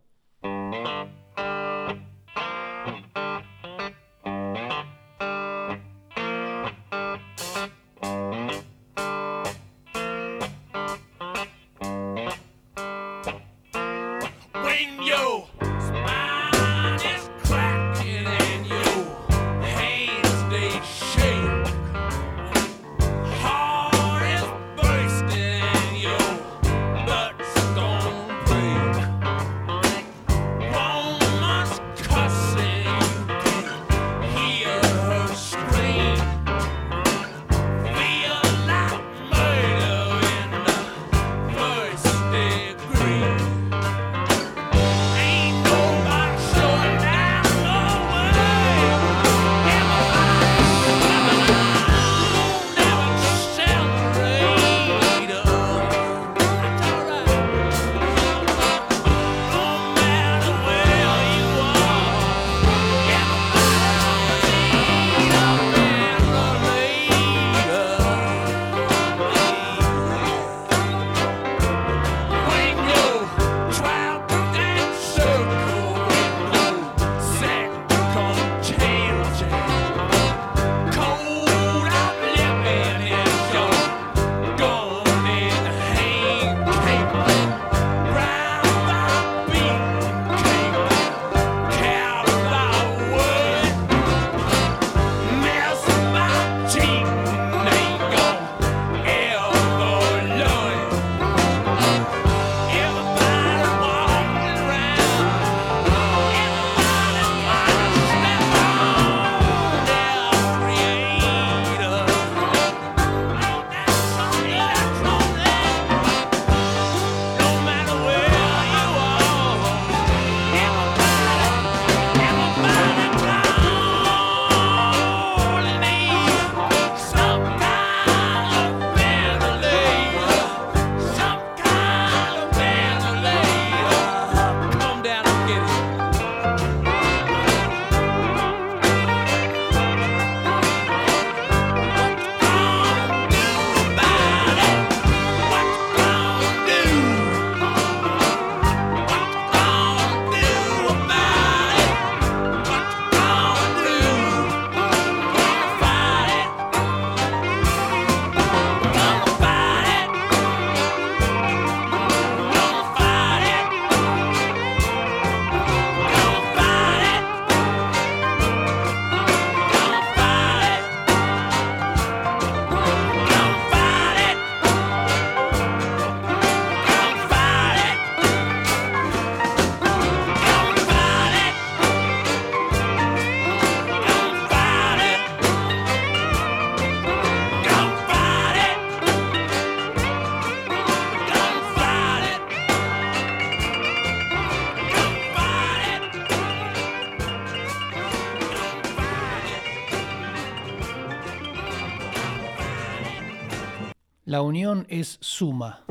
La unión es suma.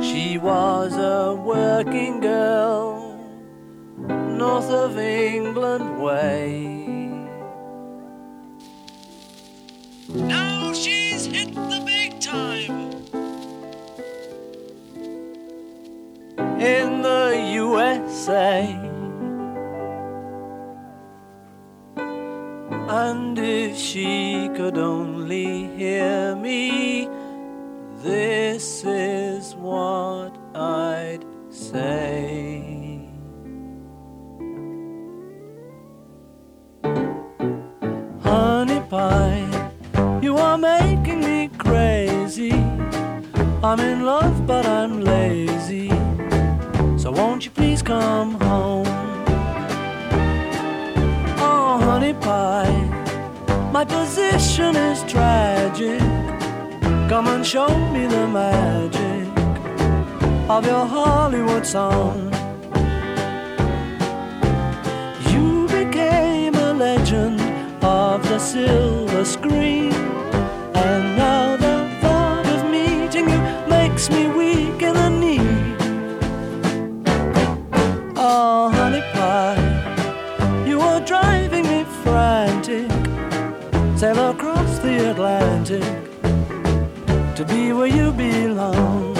She was a working girl, north of England way. Now she's hit the big time. in the USA. And if she could only hear me, this is what I'd say. Honey pie, you are making me crazy. I'm in love, but I'm lazy. So won't you please come home? Oh, honey pie, my position is tragic. Come and show me the magic of your Hollywood song. You became a legend of the silver screen, and now the thought of meeting you makes me weak in the knee. Oh, honey pie, you are driving me frantic. Sail across the Atlantic to be where you belong.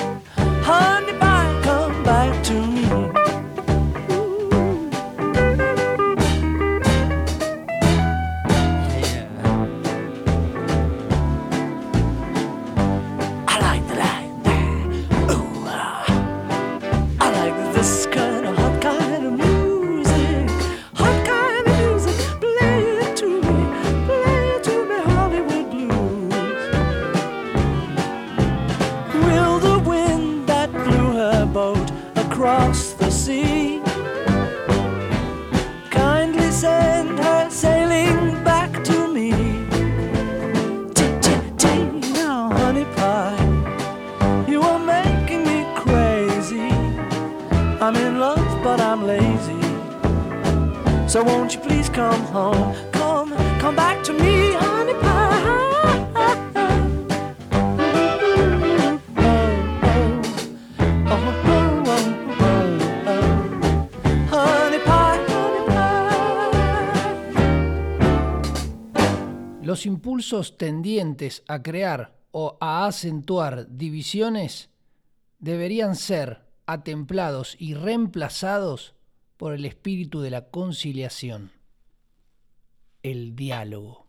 So won't you please come home? Come, come back to me, honey. Los impulsos tendientes a crear o a acentuar divisiones deberían ser atemplados y reemplazados por el espíritu de la conciliación, el diálogo.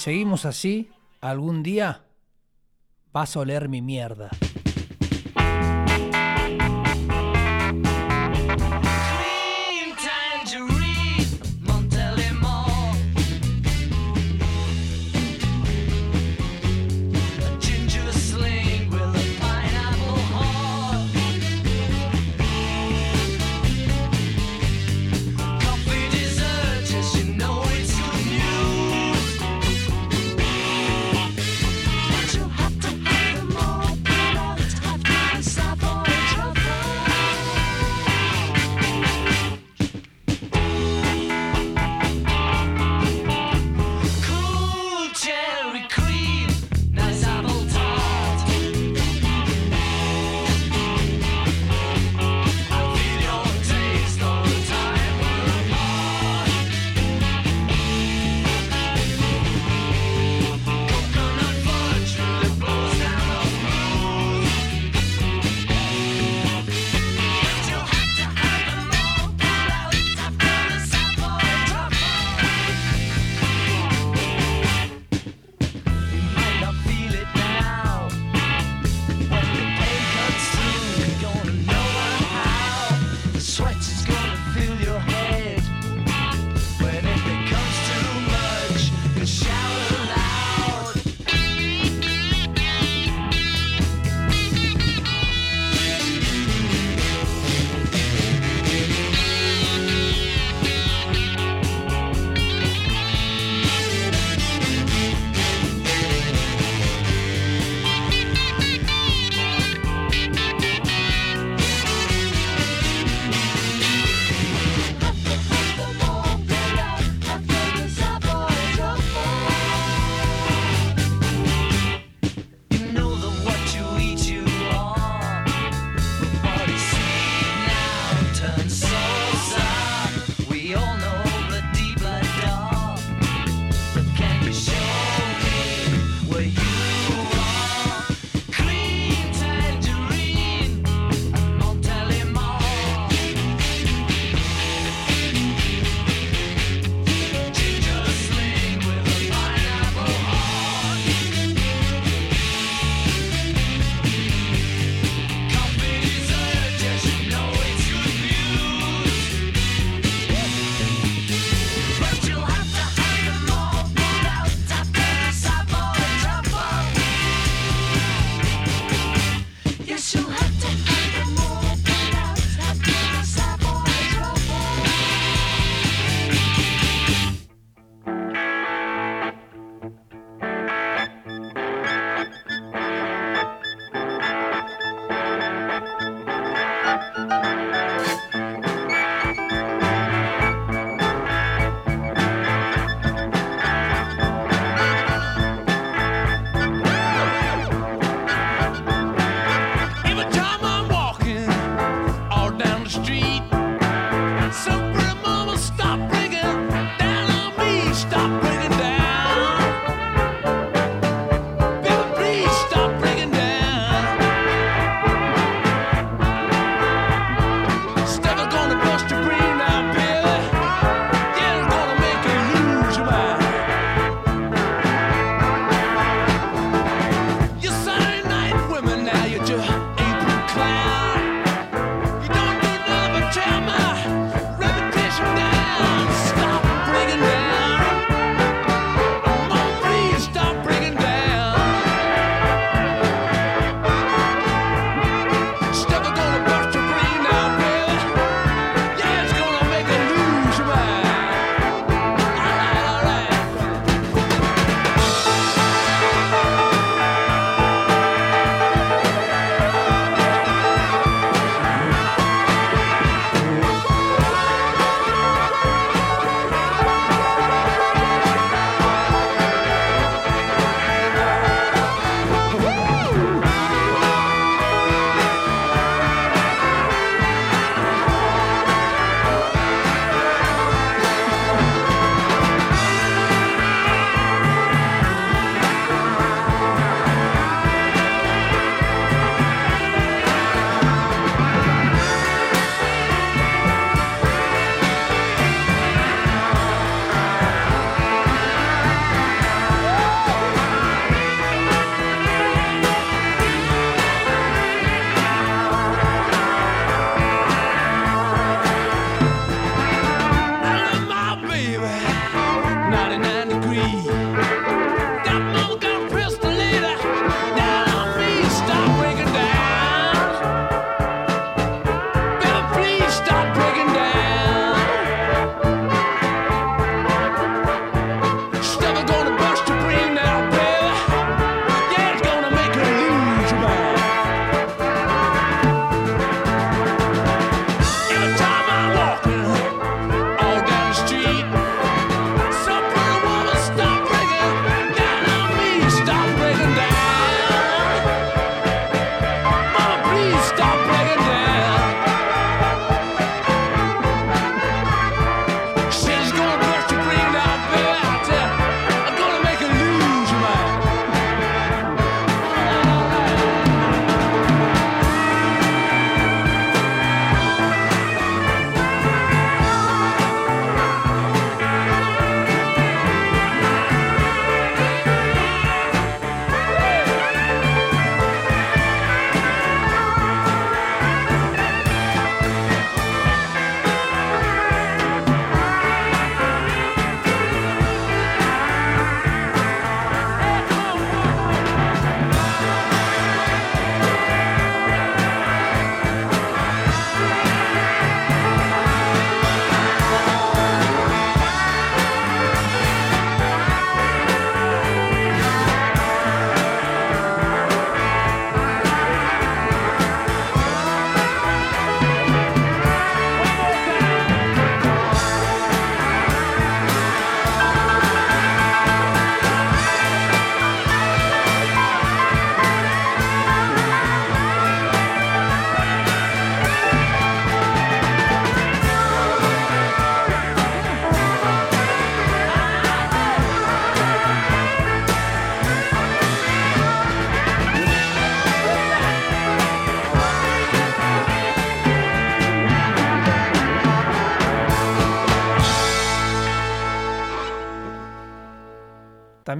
Seguimos así, algún día vas a oler mi mierda.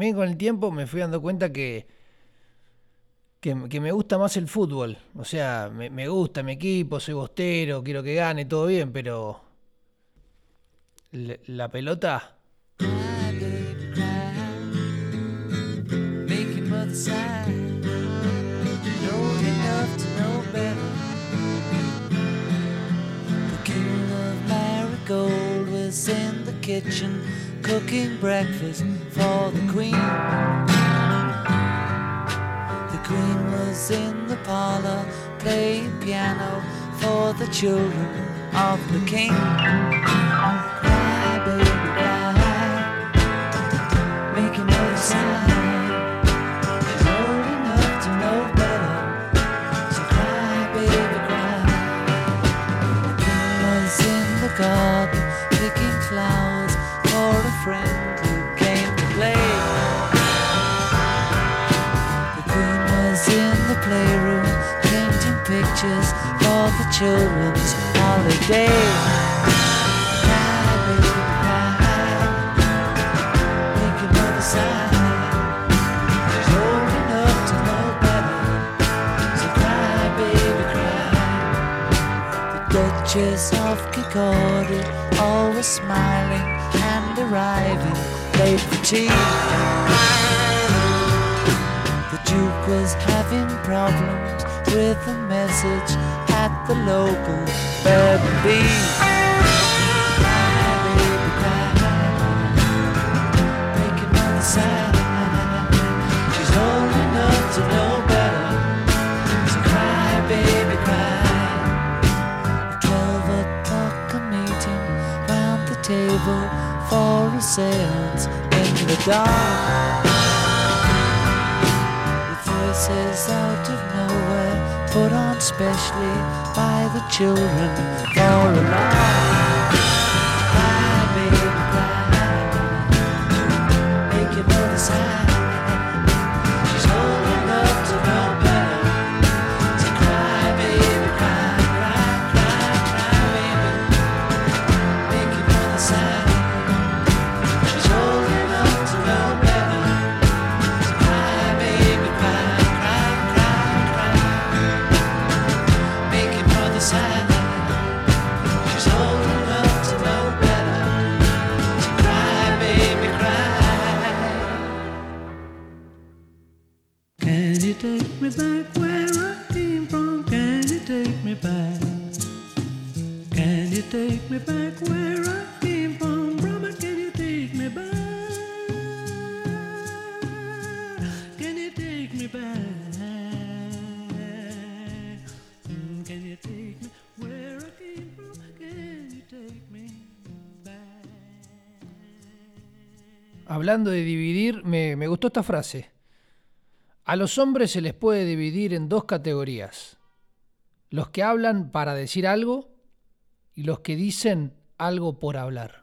También con el tiempo me fui dando cuenta que, que, me gusta más el fútbol. O sea, me, me gusta mi equipo, soy bostero, quiero que gane, todo bien, pero la pelota, garden picking flowers for a friend who came to play. The queen was in the playroom painting pictures for the children's holiday. Duchess of Kirkcaldy, always smiling and arriving late for tea. The Duke was having problems with a message at the local baby, sigh. She's old enough to know for a seance in the dark. With voices out of nowhere, put on specially by the children for a laugh. Hablando de dividir, me, me gustó esta frase. A los hombres se les puede dividir en dos categorías. Los que hablan para decir algo y los que dicen algo por hablar.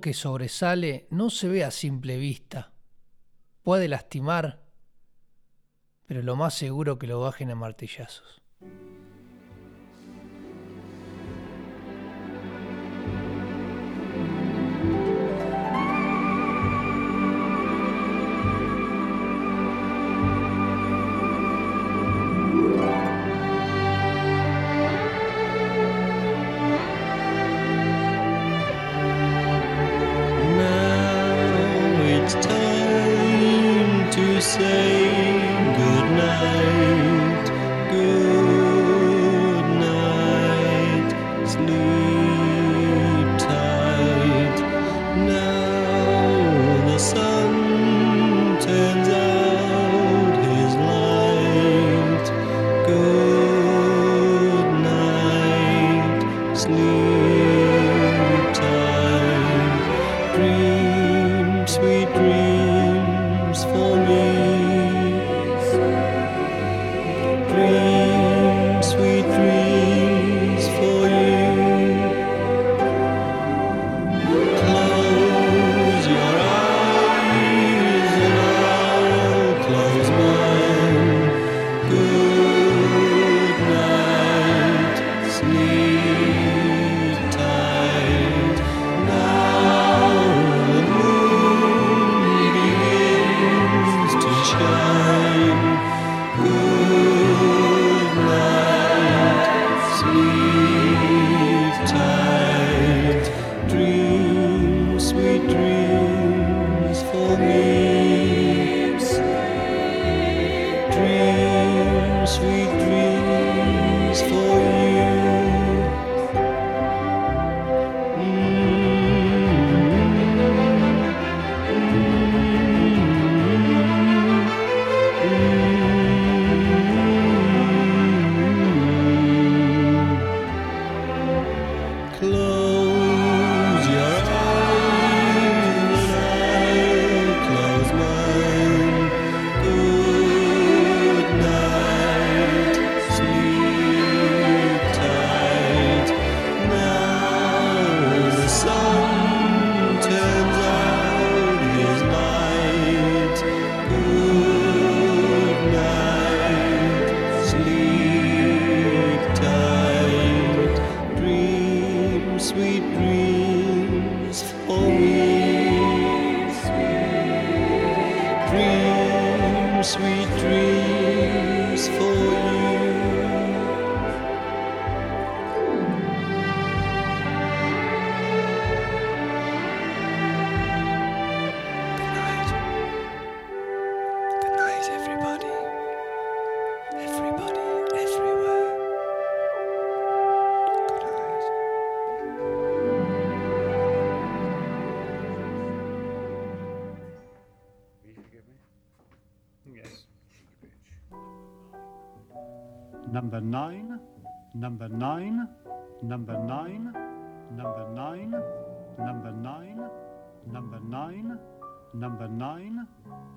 que sobresale no se ve a simple vista. Puede lastimar, pero lo más seguro que lo bajen a martillazos.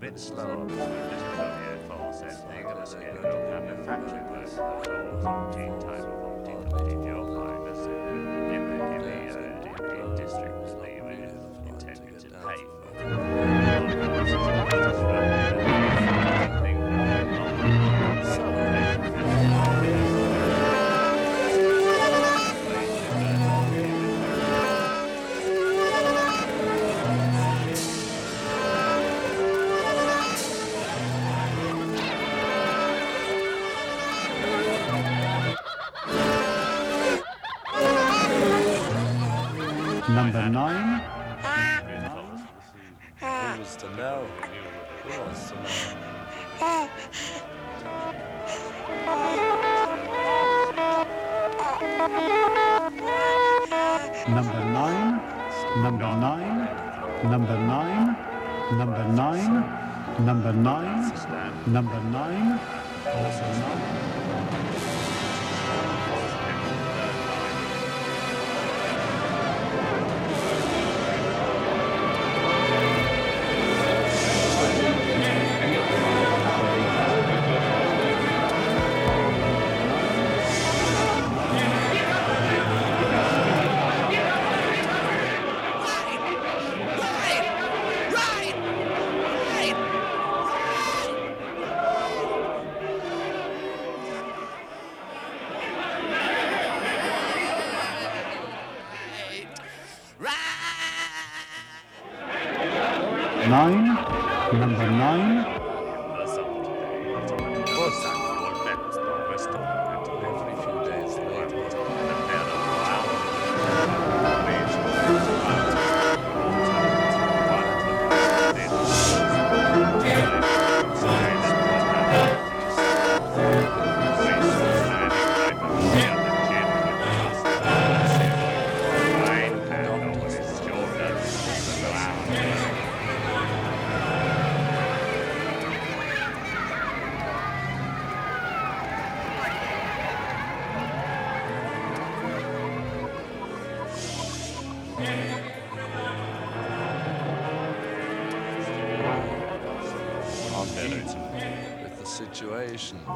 bit slower. Just they're going to the factory.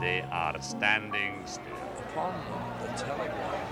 They are standing still. Upon the telegraph.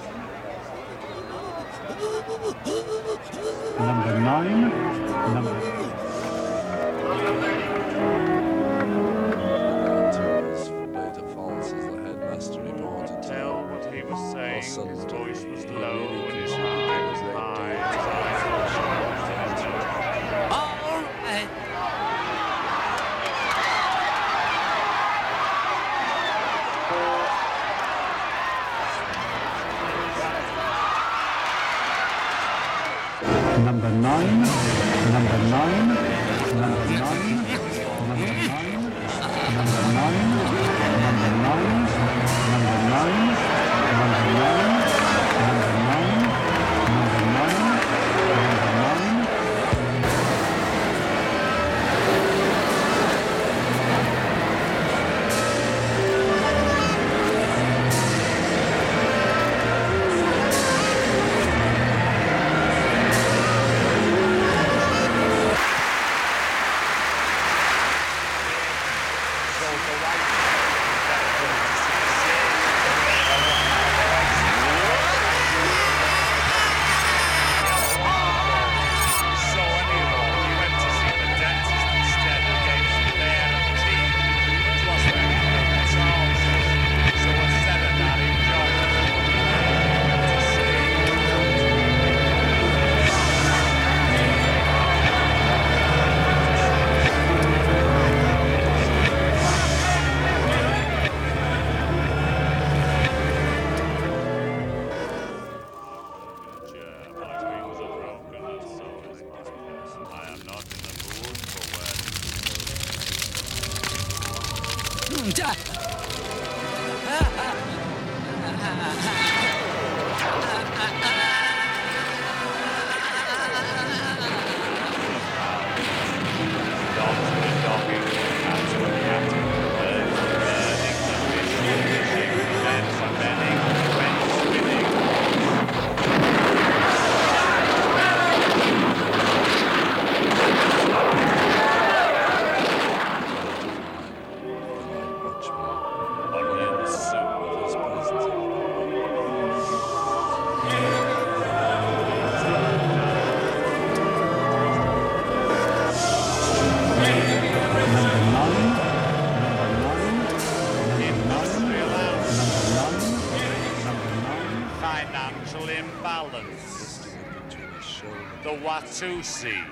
Susie,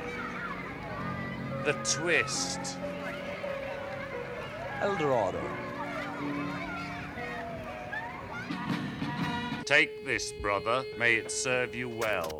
The Twist, Eldorado. Take this, brother. May it serve you well.